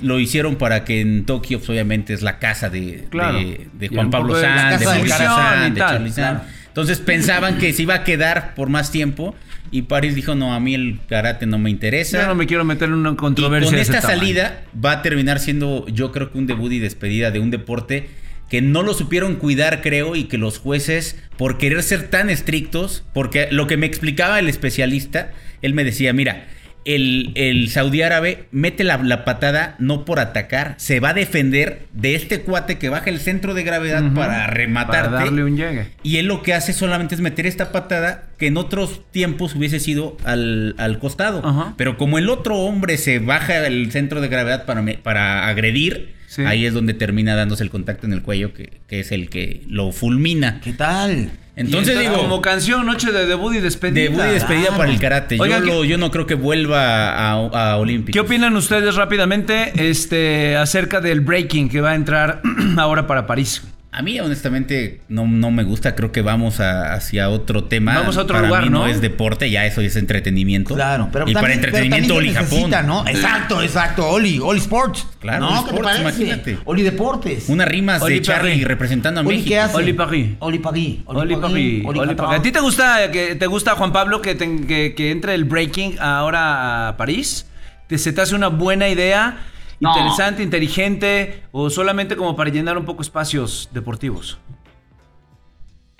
Lo hicieron para que en Tokio, pues, obviamente, es la casa de, Claro. de- de Y Juan Pablo de Sanz, de Mauricio Sanz, y de Charlie Sanz. Entonces pensaban que se iba a quedar por más tiempo. Y París dijo: No, a mí el karate no me interesa. Yo no me quiero meter en una Y controversia. con de ese esta salida va a terminar siendo, yo creo que un debut y despedida de un deporte que no lo supieron cuidar, creo, y que los jueces, por querer ser tan estrictos, porque lo que me explicaba el especialista, él me decía, mira, el, el saudí árabe mete la, la patada no por atacar, se va a defender de este cuate que baja el centro de gravedad para rematarte. Para darle un llegue. Y él lo que hace solamente es meter esta patada que en otros tiempos hubiese sido al, al costado. Pero como el otro hombre se baja el centro de gravedad para, me- para agredir, Sí. ahí es donde termina dándose el contacto en el cuello, que, que es el que lo fulmina. ¿Qué tal? Entonces digo, como canción, noche de debut y despedida. debut y despedida claro. para el karate. Oigan, yo, ¿qué- lo- yo no creo que vuelva a, a Olímpicos. ¿Qué opinan ustedes rápidamente este, acerca del breaking que va a entrar ahora para París? A mí, honestamente, no, no me gusta. Creo que vamos a- hacia otro tema. Vamos a otro para lugar, mí ¿no? es deporte, ya eso es entretenimiento. Claro, pero y para también- pero entretenimiento, también Oli se Japón. necesita, ¿no? Exacto, exacto. Oli, Oli Sports. Claro, ¿no? Oli ¿Qué te Sports, parece? imagínate. Oli Deportes. Unas rimas Oli de Charlie representando a Oli, México. ¿qué hace? Oli Parry. Oli Parry. Oli Parry, Oli. Parry. ¿A ti te gusta, que, te gusta Juan Pablo, que, te- que, que entre el breaking ahora a París? ¿Te, ¿Se te hace una buena idea? No. ¿Interesante, inteligente? ¿O solamente como para llenar un poco espacios deportivos?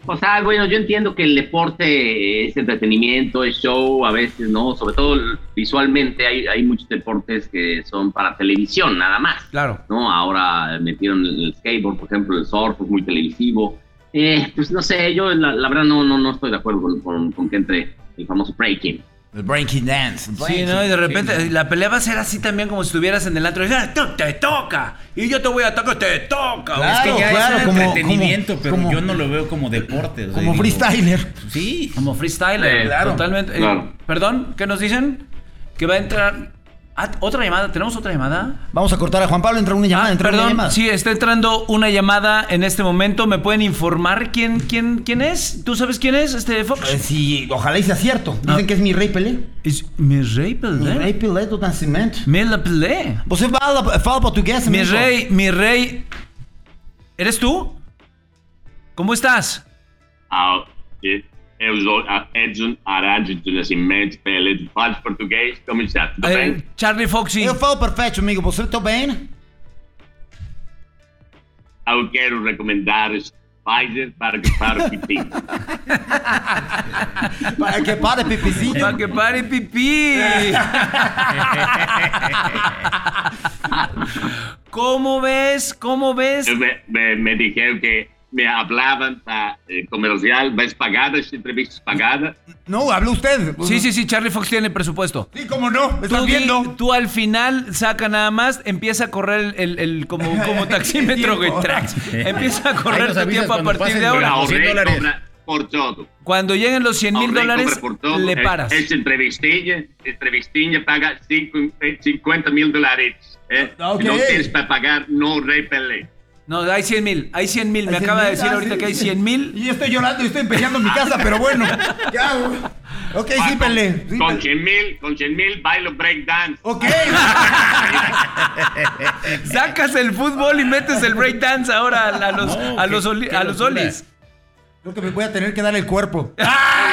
O sea, bueno, yo entiendo que el deporte es entretenimiento, es show, a veces, ¿no? Sobre todo visualmente hay, hay muchos deportes que son para televisión, nada más. Claro. ¿no? Ahora metieron el skateboard, por ejemplo, el surf es muy televisivo. Eh, pues no sé, yo la, la verdad no, no, no estoy de acuerdo con, con- con que entre el famoso breaking. El Breaking Dance. el Sí. ¿no? Y de repente la pelea va a ser así también como si estuvieras en el antro. y dices, "Ah, te toca. Y yo te voy a tocar, te toca. Claro, es que ya claro, es como- entretenimiento, como- pero como- yo no lo veo como deporte. o sea, Como digo, freestyler. Sí. Como freestyler. Sí, claro. Totalmente. Eh. Perdón, ¿qué nos dicen? Que va a entrar Ah, otra llamada, ¿tenemos otra llamada? Vamos a cortar a Juan Pablo, entra una llamada, Ah, entra una perdón, llamada. sí, está entrando una llamada en este momento. ¿Me pueden informar quién, quién, quién es? ¿Tú sabes quién es, este Fox? Eh, sí, ojalá y sea cierto. Dicen Ah. que es mi rey Pelé. Es mi rey Mi rei Pelé. Pelé do Nascimento. Me la Pelé. Você fala, fala português, Mi amigo? rey, mi rey. ¿Eres tú? ¿Cómo estás? Ah, eh, eu sou a Edson do Nascimento Pelé. Tu falas português? Como está? Tudo bem? Charlie Foxy. Eu falo perfeito, amigo. Você tá bem? Eu quero recomendar Pfizer para que para o pipi. Para que pare, pipizinho. Para que pare pipí. ¿Cómo ves? ¿Cómo ves? me, me, me dijeron que me hablaban para eh, comercial, ¿ves pagadas, entrevistas pagadas? No, habla usted. Sí, sí, sí, Charlie Fox tiene presupuesto. Sí, cómo no. ¿Me estás Tú, di- viendo? tú al final saca nada más, empieza a correr el, el- el- como, como taxímetro, güey. Empieza a correr tu tiempo a cuando partir de los ahora. Ahora, 100 Ahorré dólares. por todo. Cuando lleguen los 100 mil dólares, cobra por todo. le paras. Esta entrevistinha, entrevistinha paga cinco- eh, 50 mil dólares. Eh? Ok. Si no tienes para pagar, no Rey Pelé. No, hay 100 mil, hay 100 mil. Me acaba de 100,000, decir ah, ahorita sí, que hay sí. 100 mil. Y yo estoy llorando y estoy empeñando mi casa, pero bueno. Ya, güey. Ok, sí, Pelé. Sí, Con Pelé. 100 mil, con 100 mil bailo breakdance. Ok. Sacas el fútbol y metes el breakdance ahora a, los, No, a qué- los, qué a los olis. Creo que me voy a tener que dar el cuerpo.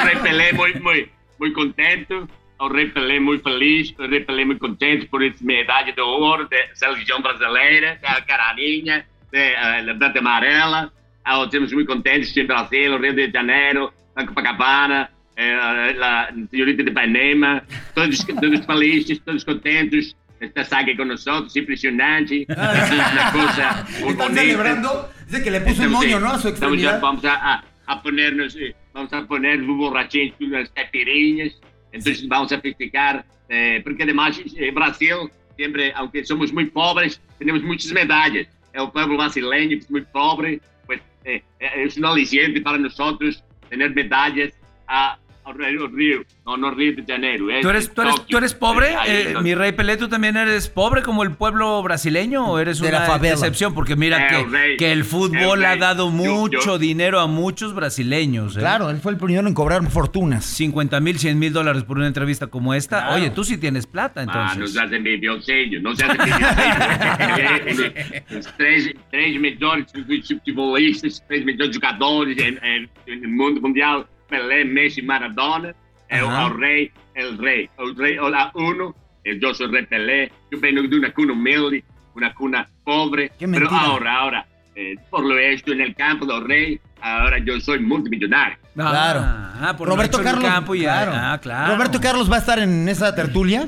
O Rei Pelé muy, muy, muy contento. O Rei Pelé muy feliz. O Rei Pelé muy contento por essa medalha de ouro da seleção brasileira, da caraninha, da eh, da Prata Amarela. Ah, Estamos muito contentes em Brasil, Rio de Janeiro, na Copacabana, eh, la senhorita de Ipanema. Todos, todos felizes, todos contentes. Esta saga con nosotros, impresionante. Es una cosa muy Están celebrando. Dice que le puso un moño, ¿no? A su extremidad. vamos a, a, a ponernos, eh, vamos a poner borrachinhos con unas caipirinhas. Entonces vamos a festejar, eh, porque además eh, Brasil, siempre, aunque somos muy pobres, tenemos muchas medallas. El pueblo brasileño que es muy pobre, pues eh, eh, es un aliciente para nosotros tener medallas a, a Río, Río, no, no Río de Janeiro. es ¿Tú eres, tú eres, tú eres pobre? Eh, Eh, mi rey Pelé, ¿tú también eres pobre como el pueblo brasileño o eres De una la excepción? Porque mira Eh, que, rey, que el fútbol eh, ha dado Yo- mucho yo- dinero a muchos brasileños. ¿eh? Claro, él fue el primero en cobrar fortunas. 50 mil, 100 mil dólares por una entrevista como esta. Claro. Oye, tú sí tienes plata, Ah, entonces. se hacen videozinho, não se hacen videozinho. Os três, três melhores futebolistas, três melhores jogadores em- em- no mundo mundial, Pelé, Messi, Maradona, Ajá. o rei, el rei, o rei, o la uno, eh, yo soy rey Pelé, yo vengo de una cuna humilde, una cuna pobre, pero ahora, ahora, eh, por lo hecho en el campo del rey, ahora yo soy multimillonario. Claro. Ah, por Roberto lo hecho en el Carlos. campo y- claro. Ah, claro. Roberto Carlos va a estar en esa tertulia.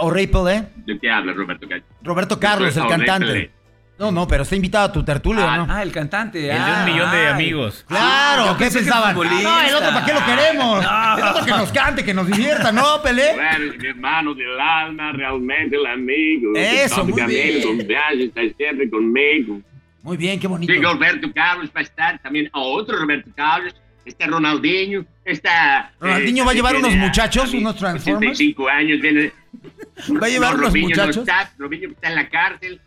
O Rey Pelé. ¿De qué habla Roberto Carlos? Roberto Carlos, el Rey cantante. No, no, pero está invitado a tu tertulia, Ah, ¿no? Ah, el cantante. El de ah, un millón de ay. amigos. Claro, yo ¿qué pensaban? No, el otro, ¿para qué lo queremos? No. El otro que nos cante, que nos divierta, ¿no, Pelé? Es mi hermano del alma, realmente el amigo. Eso, muy bien. Con viaje, está siempre conmigo. Muy bien, qué bonito. Sí, Roberto Carlos va a estar también a otro Roberto Carlos. Está Ronaldinho, está... Ronaldinho va a llevar unos muchachos, unos Transformers. 85 años, viene... Va a llevar unos Robinho muchachos. No está, Robinho está en la cárcel.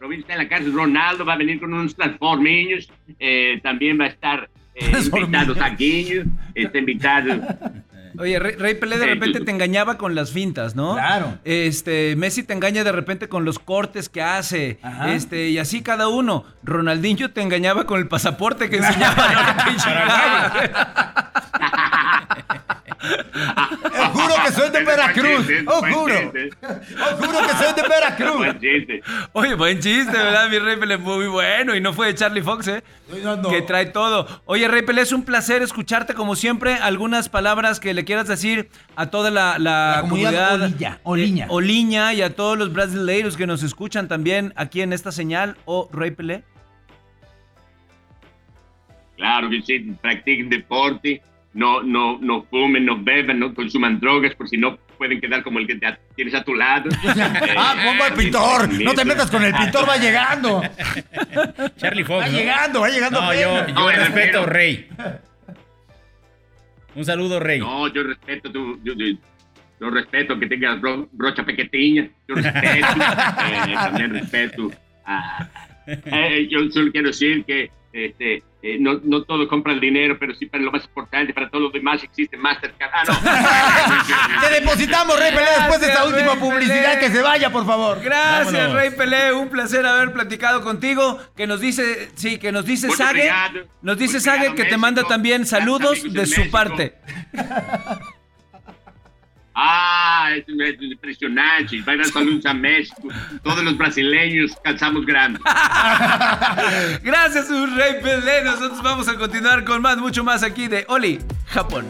Robinho está en la cárcel. Ronaldo va a venir con unos Transformiños. Eh, también va a estar eh, invitado Saguinho. Está invitado... Oye, Rey, Rey Pelé de repente te engañaba con las fintas, ¿no? Claro. Este, Messi te engaña de repente con los cortes que hace. Ajá. Este, y así cada uno. Ronaldinho te engañaba con el pasaporte que enseñaba cámara. Os juro que soy de Veracruz. Os juro. Os juro que soy de Veracruz. Buen chiste. Oye, buen chiste, ¿verdad? Mi Rey Pelé muy bueno. Y no fue de Charlie Fox, ¿eh? No, no. Que trae todo. Oye, Rey Pelé, es un placer escucharte como siempre. Algunas palabras que le quieras decir a toda la, la La comunidad comunidad. Oliña, Oliña. eh, Oliña y a todos los brasileiros que nos escuchan también aquí en esta señal. O Rey Pelé. Claro que sí, practiquen deporte, no, no, no fumen, no beban, no consuman drogas, por si no pueden quedar como el que te- tienes a tu lado. Ah, pongo al pintor. No te metas con el pintor, va llegando. Charlie Va Fox. ¿no? llegando, va llegando. No, yo, No, respeto. Rey. Un saludo, Rey. No, yo respeto tu... yo- yo- yo respeto que tengas bro- brocha pequeña, yo respeto, eh, también respeto. a- eh, yo solo quiero decir que este, eh, no, no todo compra el dinero, pero sí para lo más importante, para todo lo demás existe Mastercard. Ah, no. Te depositamos, Rey Pelé, después de esta última Rey publicidad. Pelé. Que se vaya, por favor. Gracias, Vámonos. Rey Pelé. Un placer haber platicado contigo. Que nos dice, sí, que nos dice Sage. Nos dice Sage que te manda también saludos de su México. parte. Ah, es, es impresionante. Vai dar saludos a México. Todos los brasileños calzamos grande. Gracias, un Rey Pelé. Nosotros vamos a continuar con más, mucho más aquí de Oli, Japón.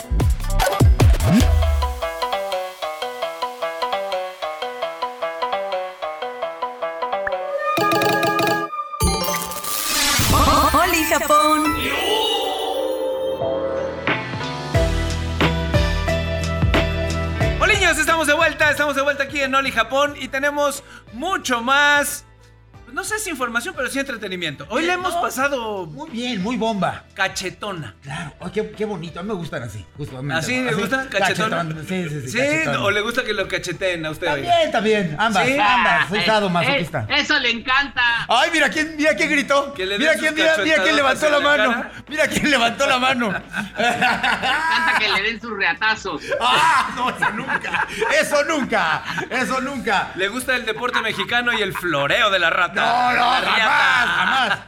Estamos de vuelta, estamos de vuelta aquí en Oli Japón y tenemos mucho más, no sé si información, pero sí entretenimiento. Hoy le hemos No. pasado Muy bien, muy bomba. cachetona. Claro, Ay, qué, qué bonito. A mí me gustan así, justamente. ¿Así le gusta? ¿Cachetona? Cachetón, Sí, sí, sí. ¿Sí? cachetón. ¿O le gusta que lo cacheteen a usted? oiga? También, también. Ambas, Sí. ambas. Soy Eh, sadomasoquista. eh, eso le encanta. Ay, mira quién, mira quién gritó. Que le den mira quién, mira, mira quién levantó la mano. Mira quién levantó la mano. Le encanta que le den sus reatazos. ¡Ah! No, eso nunca. Eso nunca. Eso nunca. Le gusta el deporte mexicano y el floreo de la rata. No, no, jamás, jamás.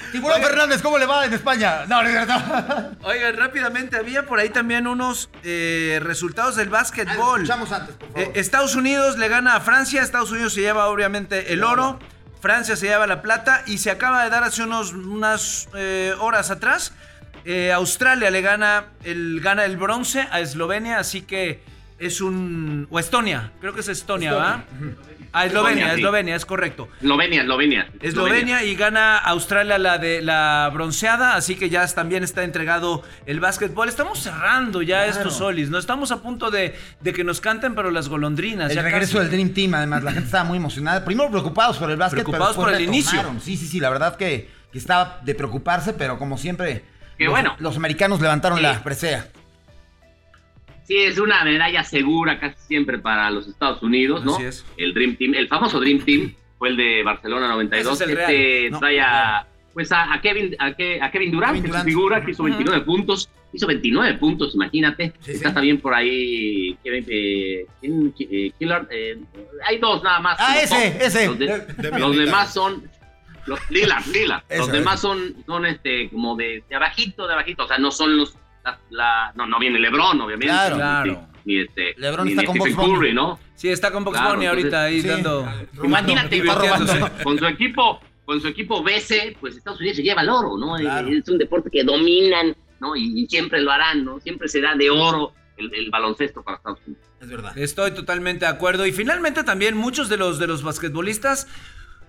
Tiburón Fernández, ¿cómo le va en España? No, no verdad. Oigan, rápidamente, había por ahí también unos eh, resultados del básquetbol. Escuchamos antes, por favor. Eh, Estados Unidos le gana a Francia, Estados Unidos se lleva obviamente el oro, Francia se lleva la plata y se acaba de dar hace unos, unas eh, horas atrás, Australia le gana el, gana el bronce a Eslovenia, así que es un... o Estonia, creo que es Estonia, ¿va? A Eslovenia, Estonia, sí. Eslovenia, es correcto. Eslovenia, Eslovenia. Eslovenia y gana Australia la de la bronceada, así que ya también está entregado el básquetbol. Estamos cerrando ya Claro. estos solis, no estamos a punto de, de que nos canten, pero las golondrinas. El ya regreso casi. del Dream Team, además, la gente estaba muy emocionada. Primero preocupados por el básquet, Preocupados pero por el inicio. Sí, sí, sí, la verdad que, que estaba de preocuparse, pero como siempre, los, bueno. los americanos levantaron Sí. la presea. Sí, es una medalla segura casi siempre para los Estados Unidos, ¿no? Así es. El Dream Team, el famoso Dream Team fue el de Barcelona 92. Ese es el este real. No, trae a, pues a, a Kevin, a, Ke- a Kevin Durant, Kevin que es Durant. su figura, que hizo 29 puntos. Hizo 29 puntos, imagínate. Sí, Está sí. también por ahí Kevin, eh, ¿quién? Eh, Killard, eh, hay dos nada más. Ah, Los ese, ese. Los, de- De- los demás son... Los, Lillard, Lillard. Eso, los demás son, son este, como de, de abajito, de abajito. O sea, no son los... La, la- no, no viene LeBron, obviamente. Claro. Ni, este, LeBron ni, está ni con Bunny. Curry, ¿no? Sí, está con Box Claro, Bunny ahorita ahí Sí. dando. Imagínate, con su equipo, con su equipo BC, pues Estados Unidos se lleva el oro, ¿no? Claro. Es un deporte que dominan, ¿no? Y, y siempre lo harán, ¿no? Siempre será de oro el, el baloncesto para Estados Unidos. Es verdad. Estoy totalmente de acuerdo. Y finalmente también muchos de los, de los basquetbolistas,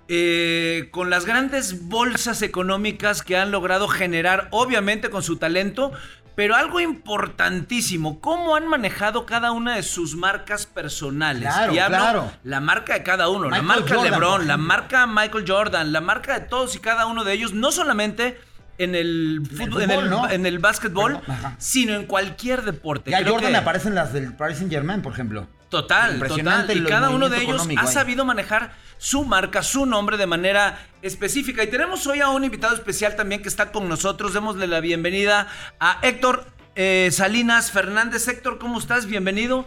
eh, con las grandes bolsas económicas que han logrado generar, obviamente con su talento, pero algo importantísimo, cómo han manejado cada una de sus marcas personales. Claro, y hablo claro. la marca de cada uno, la marca Jordan, LeBron, la marca Michael Jordan, la marca de todos y cada uno de ellos, no solamente en el fútbol, en el, ¿no? en el básquetbol, sino en cualquier deporte. Ya Creo Jordan que- aparecen las del Paris Saint Germain, por ejemplo. Total, Impresionante total. Y cada uno de ellos ha ahí. sabido manejar su marca, su nombre de manera específica. Y tenemos hoy a un invitado especial también que está con nosotros. Démosle la bienvenida a Héctor eh, Salinas Fernández. Héctor, ¿cómo estás? Bienvenido.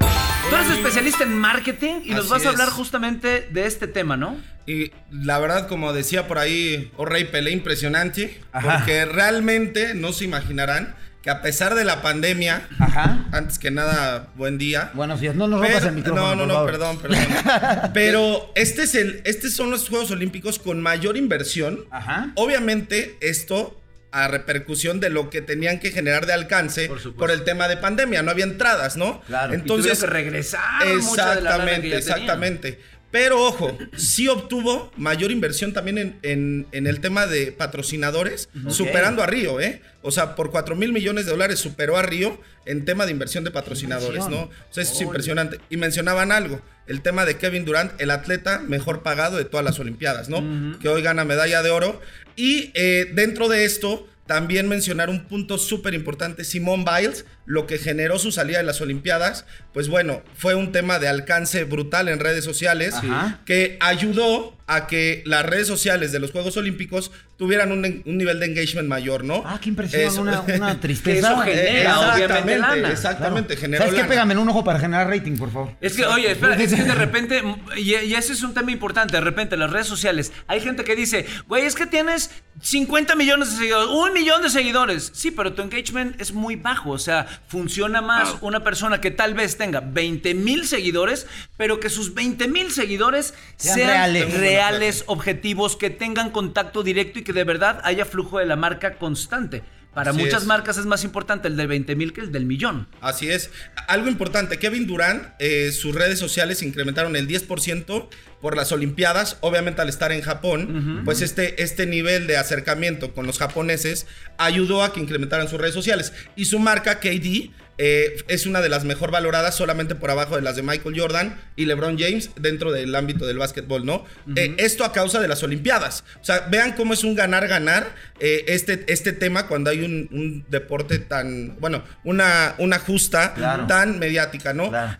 Tú eres especialista en marketing y nos vas a hablar es. justamente de este tema, ¿no? Y la verdad, como decía por ahí, oh Rey Pelé, impresionante, Ajá. porque realmente no se imaginarán que a pesar de la pandemia, Ajá. antes que nada, buen día. Buenos días. No nos Pero- el micrófono. no, no, no, perdón, perdón. Pero este es el, estos son los Juegos Olímpicos con mayor inversión. Ajá. Obviamente, esto a repercusión de lo que tenían que generar de alcance Por el tema de pandemia. No había entradas, ¿no? Claro. Y Tuvieron que regresar mucha de la lana que Exactamente, tenían. Pero ojo, sí obtuvo mayor inversión también en, en- en el tema de patrocinadores, superando a Río, ¿eh? O sea, por 4 mil millones de dólares superó a Río en tema de inversión de patrocinadores, ¿no? O sea, eso es impresionante. Y mencionaban algo, el tema de Kevin Durant, el atleta mejor pagado de todas las Olimpiadas, ¿no? Que hoy gana medalla de oro. Y eh, dentro de esto, también mencionar un punto súper importante, Simone Biles, lo que generó su salida de las Olimpiadas, pues bueno, fue un tema de alcance brutal en redes sociales Ajá. que ayudó a que las redes sociales de los Juegos Olímpicos tuvieran un, un nivel de engagement mayor, ¿no? Ah, qué impresión, Eso. una, una Eso tristeza. obviamente, Exactamente, lana. exactamente, generó ¿Sabes qué? lana. Pégame en un ojo para generar rating, por favor. Es que, oye, espera, es que de repente, y, y ese es un tema importante, de repente las redes sociales, hay gente que dice, güey, es que tienes 50 millones de seguidores, un millón de seguidores. Sí, pero tu engagement es muy bajo, o sea, funciona más Claro. una persona que tal vez tenga 20 mil seguidores, pero que sus 20 mil seguidores Sean sean, reales. reales, objetivos, que tengan contacto directo y que de verdad haya flujo de la marca constante. Para Así muchas es. marcas es más importante el de 20 mil que el del millón. Así es. Algo importante, Kevin Durant, eh, sus redes sociales incrementaron el 10% por las Olimpiadas. Obviamente al estar en Japón, pues este, este nivel de acercamiento con los japoneses ayudó a que incrementaran sus redes sociales. Y su marca, KD, eh, es una de las mejor valoradas solamente por abajo de las de Michael Jordan y LeBron James dentro del ámbito del básquetbol, ¿no? Eh, esto a causa de las Olimpiadas. O sea, vean cómo es un ganar-ganar eh, este, este tema cuando hay un, un deporte tan, bueno, una, una justa Claro. tan mediática, ¿no? Claro.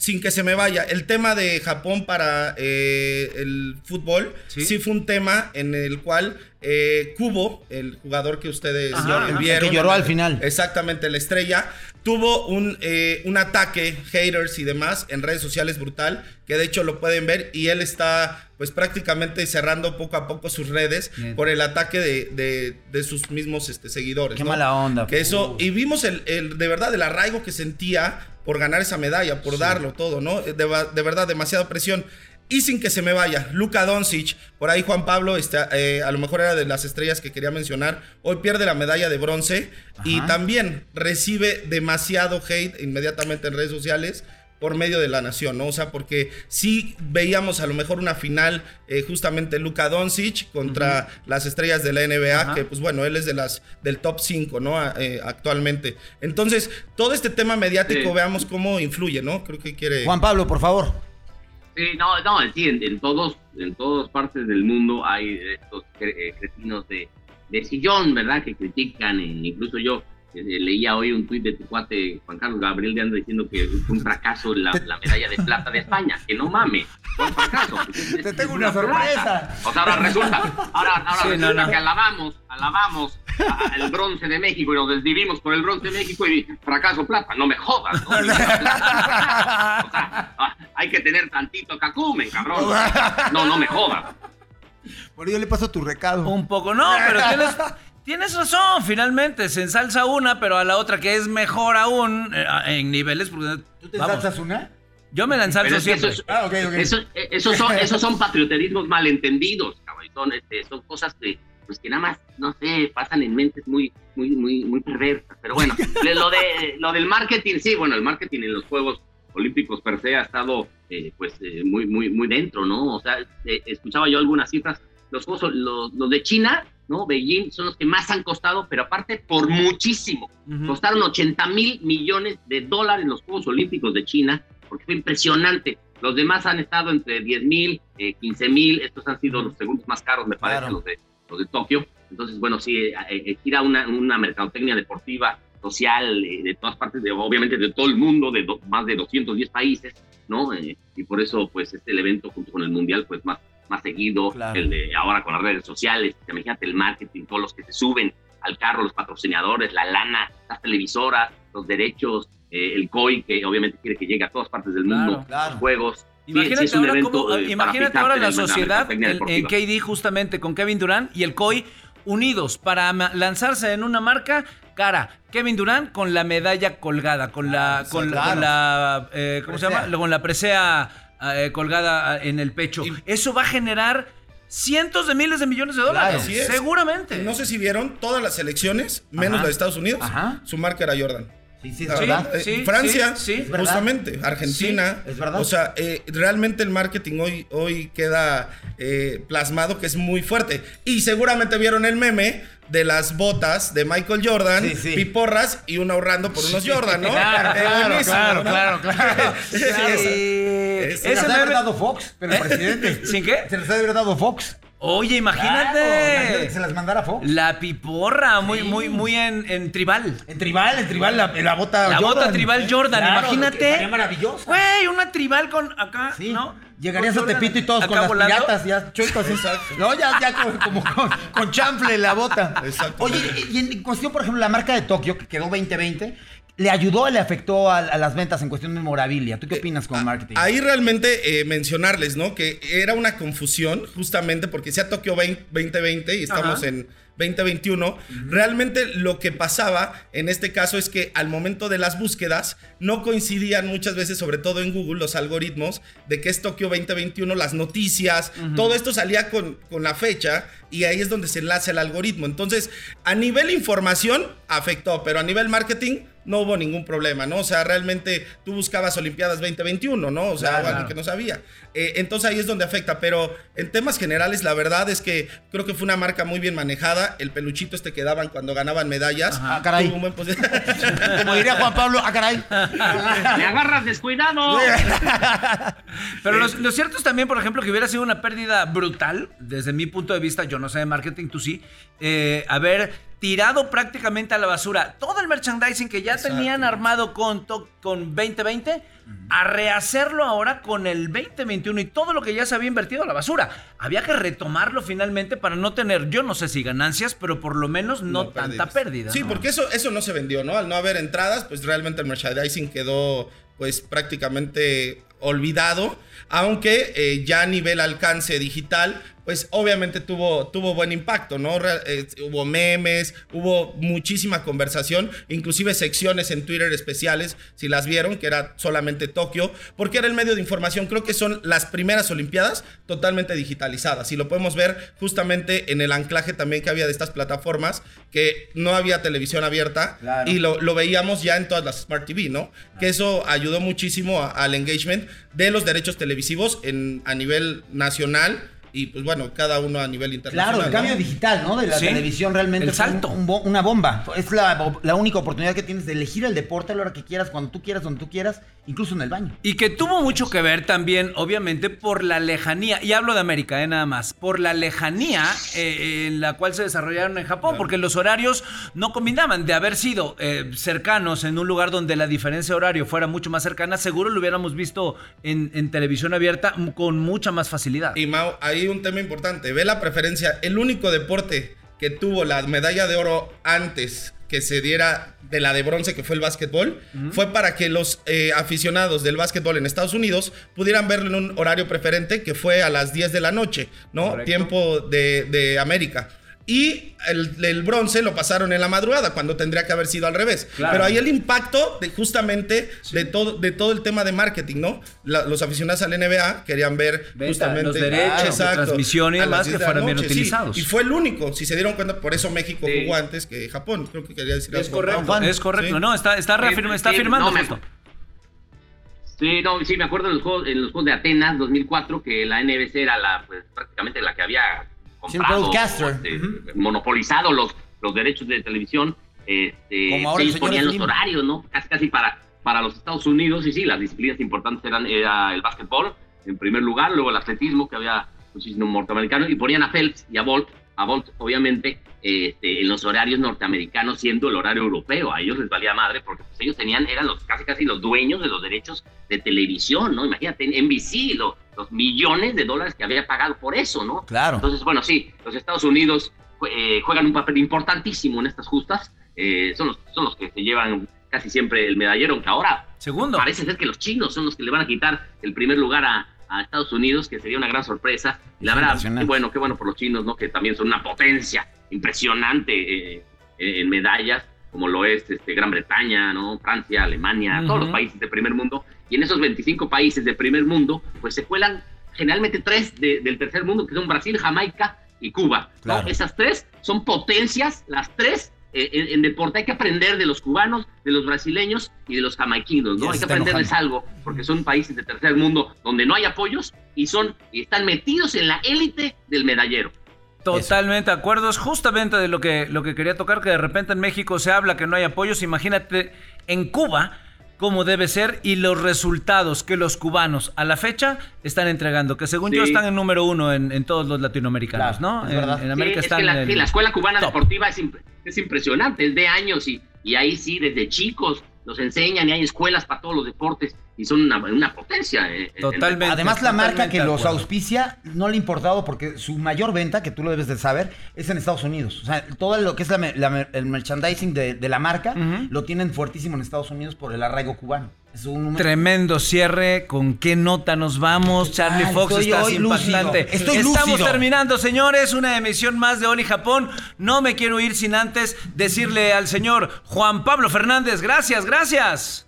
Sin que se me vaya, el tema de Japón para eh, el fútbol Sí. sí. fue un tema en el cual eh, Kubo, el jugador que ustedes Ajá, ajá. vieron, El que lloró al final. Exactamente, la estrella. Tuvo un, eh, un ataque, haters y demás, en redes sociales brutal, que de hecho lo pueden ver, y él está pues prácticamente cerrando poco a poco sus redes Bien. por el ataque de, de- de sus mismos este, seguidores. Qué ¿no? mala onda. Que eso, y vimos el, el- de verdad el arraigo que sentía por ganar esa medalla, por darlo todo, ¿no? De, verdad, demasiada presión. Y sin que se me vaya, Luka Doncic, por ahí Juan Pablo, este, eh, a lo mejor era de las estrellas que quería mencionar, hoy pierde la medalla de bronce y también recibe demasiado hate inmediatamente en redes sociales por medio de la nación, ¿no? O sea, porque sí veíamos a lo mejor una final eh, justamente Luka Doncic contra las estrellas de la NBA, Ajá. que pues bueno, él es de las del top 5, ¿no? A- eh, actualmente. Entonces, todo este tema mediático, Sí. veamos cómo influye, ¿no? Creo que quiere... Juan Pablo, por favor. Sí, no, no, sí, en, en todos, en todas partes del mundo hay estos cre- eh, cretinos de, de sillón, ¿verdad? Que critican, e incluso yo leía hoy un tuit de tu cuate Juan Carlos Gabriel de Anda diciendo que fue un fracaso la, la medalla de plata de España, que no mames, fue un fracaso. Te tengo una plata. sorpresa. O sea, ahora resulta, ahora, ahora Sí, resulta no. que alabamos, alabamos al bronce de México y nos desvivimos por el bronce de México y fracaso plata, no me jodas, ¿no? O sea, ah, hay que tener tantito cacumen, cabrón. No, no me jodas. Por ello le paso tu recado. Un poco, no, pero tienes, tienes razón, finalmente, se ensalza una, pero a la otra que es mejor aún eh, en niveles. porque- ¿Tú te vamos, salsas una? yo me la Pero ensalzo es que eso siempre. es- Ah, ok, ok. eso- eh, esos, son, esos son patrioterismos malentendidos, cabrón. Son, este, son cosas que, pues, que nada más, no sé, pasan en mentes muy, muy, muy, muy perversas. Pero bueno, lo, de, lo del marketing, sí, bueno, el marketing en los Juegos Olímpicos per se ha estado, eh, pues, eh, muy, muy, muy dentro, ¿no? O sea, eh, escuchaba yo algunas cifras. Los Juegos, los de China, ¿no? Beijing son los que más han costado, pero aparte por muchísimo. Costaron 80 mil millones de dólares los Juegos Olímpicos de China, porque fue impresionante. Los demás han estado entre 10 mil, eh, 15 mil, estos han sido los segundos más caros, me parece, Claro. los, de, los de Tokio. Entonces, bueno, sí, eh, eh, gira una, una mercadotecnia deportiva, social, eh, de todas partes, de, obviamente de todo el mundo, de do- más de 210 países, ¿no? Eh, y por eso, pues, este el evento junto con el Mundial, pues, más, más seguido, Claro. el de ahora con las redes sociales, imagínate el marketing, todos los que se suben al carro, los patrocinadores, la lana, las televisoras, los derechos, eh, el COI, que obviamente quiere que llegue a todas partes del mundo, claro. los juegos. Imagínate sí ahora, evento, cómo- eh, imagínate ahora en la la sociedad en, en. KD justamente con Kevin Durant y el COI unidos para lanzarse en una marca cara. Kevin Durant con la medalla colgada, con la, con, la- claro. con la, eh, ¿cómo se llama? Con la presea eh, colgada en el pecho. Eso va a generar cientos de miles de millones de dólares. Claro. Así es. Seguramente. No sé si vieron todas las selecciones, menos Ajá. la de Estados Unidos, Ajá. su marca era Jordan. Sí, sí, es verdad. Eh, sí, Francia, sí, sí. Es verdad. justamente, Argentina. Sí, es verdad. O sea, eh, realmente el marketing hoy, hoy queda eh, plasmado que es muy fuerte. Y seguramente vieron el meme de las botas de Michael Jordan, Sí, sí. piporras y uno ahorrando por unos Jordan, ¿no? Claro, Eh, claro, claro, ¿no? claro, claro. Eh, Se ese las ha dado Fox, pero presidente. ¿Sin qué? Se les ha dado Fox. Oye, imagínate. Claro, que se las mandara Fox. La piporra, muy, muy, muy en, en tribal. En tribal, en tribal, la, la bota La Jordan. bota tribal Jordan, Claro, imagínate. que estaría maravillosa. Güey, una tribal con acá, Sí. ¿no? Llegarías a Tepito y todos con las volando. piratas, ya chuecos. No, ya, ya como, como con, con chanfle la bota. Exacto. Oye, y en cuestión, por ejemplo, la marca de Tokio, que quedó 2020, ¿le ayudó o le afectó a, a las ventas en cuestión de memorabilia? ¿Tú qué opinas con marketing? Ahí realmente eh, mencionarles, ¿no? Que era una confusión, justamente porque sea Tokio 20- 2020 y estamos Ajá. en 2021. Realmente lo que pasaba en este caso es que al momento de las búsquedas no coincidían muchas veces, sobre todo en Google, los algoritmos de que es Tokio 2021, las noticias, todo esto salía con, con la fecha y ahí es donde se enlaza el algoritmo. Entonces, a nivel información afectó, pero a nivel marketing no hubo ningún problema, ¿no? O sea, realmente tú buscabas Olimpiadas 2021, ¿no? O sea, Claro. alguien que no sabía. Eh, entonces ahí es donde afecta, pero en temas generales la verdad es que creo que fue una marca muy bien manejada. El peluchito este que daban cuando ganaban medallas. Ah, caray. un buen Como diría Juan Pablo, ah, caray. ¡Me agarras descuidado! Pero lo, lo cierto es también, por ejemplo, que hubiera sido una pérdida brutal, desde mi punto de vista, yo no sé de marketing, tú sí, eh, haber tirado prácticamente a la basura todo el merchandising que ya tenían armado con, con 2020, a rehacerlo ahora con el 2021 y todo lo que ya se había invertido a la basura. Había que retomarlo finalmente para no tener, yo no sé si ganancias, pero por lo menos no, tanta pérdidas. pérdida. Sí, ¿no? porque eso, eso no se vendió, ¿no? Al no haber entradas, pues realmente el merchandising quedó pues prácticamente olvidado, aunque eh, ya a nivel alcance digital, pues obviamente tuvo, tuvo buen impacto, ¿no? Eh, hubo memes, hubo muchísima conversación, inclusive secciones en Twitter especiales, si las vieron, que era solamente Tokio, porque era el medio de información, creo que son las primeras Olimpiadas totalmente digitalizadas, y lo podemos ver justamente en el anclaje también que había de estas plataformas, que no había televisión abierta, Claro. y lo, lo veíamos ya en todas las Smart TV, ¿no? Que eso ayudó muchísimo a- al engagement de los derechos televisivos en, a nivel nacional y pues bueno, cada uno a nivel internacional. Claro, el ¿no? cambio digital, ¿no? De la Sí. televisión realmente. El un- salto. un bo- una bomba. Es la, la única oportunidad que tienes de elegir el deporte a la hora que quieras, cuando tú quieras, donde tú quieras, incluso en el baño. Y que tuvo mucho que ver también, obviamente, por la lejanía, y hablo de América, eh, nada más, por la lejanía eh, en la cual se desarrollaron en Japón, porque los horarios no combinaban. De haber sido eh, cercanos en un lugar donde la diferencia horario fuera mucho más cercana, seguro lo hubiéramos visto en, en televisión abierta con mucha más facilidad. Y Mau, hay un tema importante. Ve la preferencia. El único deporte que tuvo la medalla de oro antes que se diera de la de bronce, que fue el básquetbol, fue para que los eh, aficionados del básquetbol en Estados Unidos pudieran verlo en un horario preferente que fue a las 10 de la noche, ¿no? Correcto. Tiempo de, de América. Y el, el bronce lo pasaron en la madrugada, cuando tendría que haber sido al revés. Claro. Pero ahí el impacto de justamente de, todo, de todo el tema de marketing, ¿no? La- los aficionados al NBA querían ver Venta, justamente los derechos de transmisión y a las demás 10 que fueran bien sí. utilizados. Y fue el único, si se dieron cuenta, por eso México Sí. jugó antes que Japón. Creo que quería decir Es algo. correcto, Juan. es correcto. Sí. No, está, está, reafirma- está no, justo. Sí, no, sí, me acuerdo en los juegos, en los juegos de Atenas 2004 que la NBC era la, pues, prácticamente la que había comprado, este, monopolizado los, los derechos de televisión. Este, Como ahora los horarios, ¿no? Casi, casi para, para los Estados Unidos. Y sí, las disciplinas importantes eran era el básquetbol en primer lugar, luego el atletismo, que había muchísimo norteamericano, y ponían a Phelps y a Bolt, a Bolt obviamente, este, en los horarios norteamericanos, siendo el horario europeo. A ellos les valía madre, porque pues, ellos tenían, eran los casi casi los dueños de los derechos de televisión, ¿no? Imagínate, NBC, lo- los millones de dólares que había pagado por eso, ¿no? Claro. Entonces, bueno, sí, los Estados Unidos eh, juegan un papel importantísimo en estas justas. eh, son, los, son los que se llevan casi siempre el medallero, aunque ahora Segundo. parece ser que los chinos son los que le van a quitar el primer lugar a, a Estados Unidos, que sería una gran sorpresa. Y la verdad, qué bueno, qué bueno por los chinos, ¿no? Que también son una potencia impresionante eh, en medallas, como lo es este, Gran Bretaña, ¿no? Francia, Alemania, todos los países de primer mundo. Y en esos 25 países de primer mundo, pues se cuelan generalmente tres de- del tercer mundo, que son Brasil, Jamaica y Cuba. Esas tres son potencias, las tres. eh, en, en deporte hay que aprender de los cubanos, de los brasileños y de los jamaiquinos, ¿no? Hay que aprenderles enojando. algo, porque son países de tercer mundo donde no hay apoyos y son y están metidos en la élite del medallero. Totalmente de acuerdo, es justamente de lo que, lo que quería tocar, que de repente en México se habla que no hay apoyos, imagínate en Cuba, como debe ser y los resultados que los cubanos a la fecha están entregando, que según Sí. yo están en número uno en, en todos los latinoamericanos, Claro, ¿no? es En, América Sí, es están que la, en el sí, la escuela cubana top. deportiva es, imp- es impresionante, es de años y, y ahí sí, desde chicos los enseñan y hay escuelas para todos los deportes y son una, una potencia. eh, en- Totalmente. Además, la marca que los auspicia no le ha importado porque su mayor venta, que tú lo debes de saber, es en Estados Unidos. O sea, todo lo que es la el merchandising de, de la marca lo tienen fuertísimo en Estados Unidos por el arraigo cubano. Es un número. Tremendo cierre. ¿Con qué nota nos vamos? Charlie tal? Fox, lúcido. impactante. Estoy Estamos lúcido. terminando, señores, una emisión más de Oli Japón. No me quiero ir sin antes decirle al señor Juan Pablo Fernández, gracias, gracias.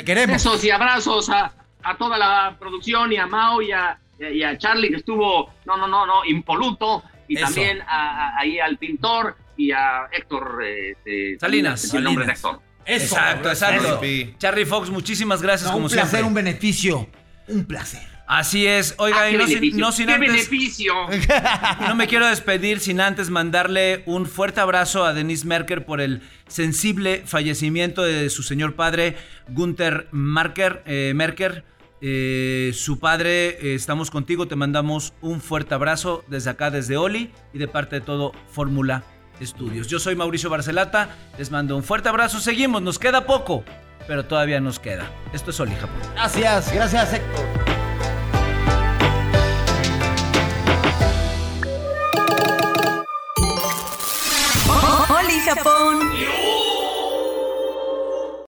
Te queremos. Besos y abrazos a, a toda la producción y a Mao y a, y a Charlie que estuvo, no, no, no, no, impoluto. Y Eso. también a- a- ahí al pintor y a Héctor eh, eh, Salinas. el nombre de. Héctor. Eso. exacto, exacto. Charlie. Charlie Fox, muchísimas gracias No, como un placer, siempre. un beneficio. Un placer. Así es. Oiga, Ah, y no sin, no sin ¡Qué antes... beneficio! No me quiero despedir sin antes mandarle un fuerte abrazo a Denise Merker por el sensible fallecimiento de su señor padre, Gunther Marker, eh, Merker. Eh, su padre, eh, estamos contigo, te mandamos un fuerte abrazo desde acá, desde Oli y de parte de todo Fórmula Estudios. Yo soy Mauricio Barcelata, les mando un fuerte abrazo, seguimos, nos queda poco, pero todavía nos queda. Esto es Oli Japón. Gracias, gracias, Héctor. Japón.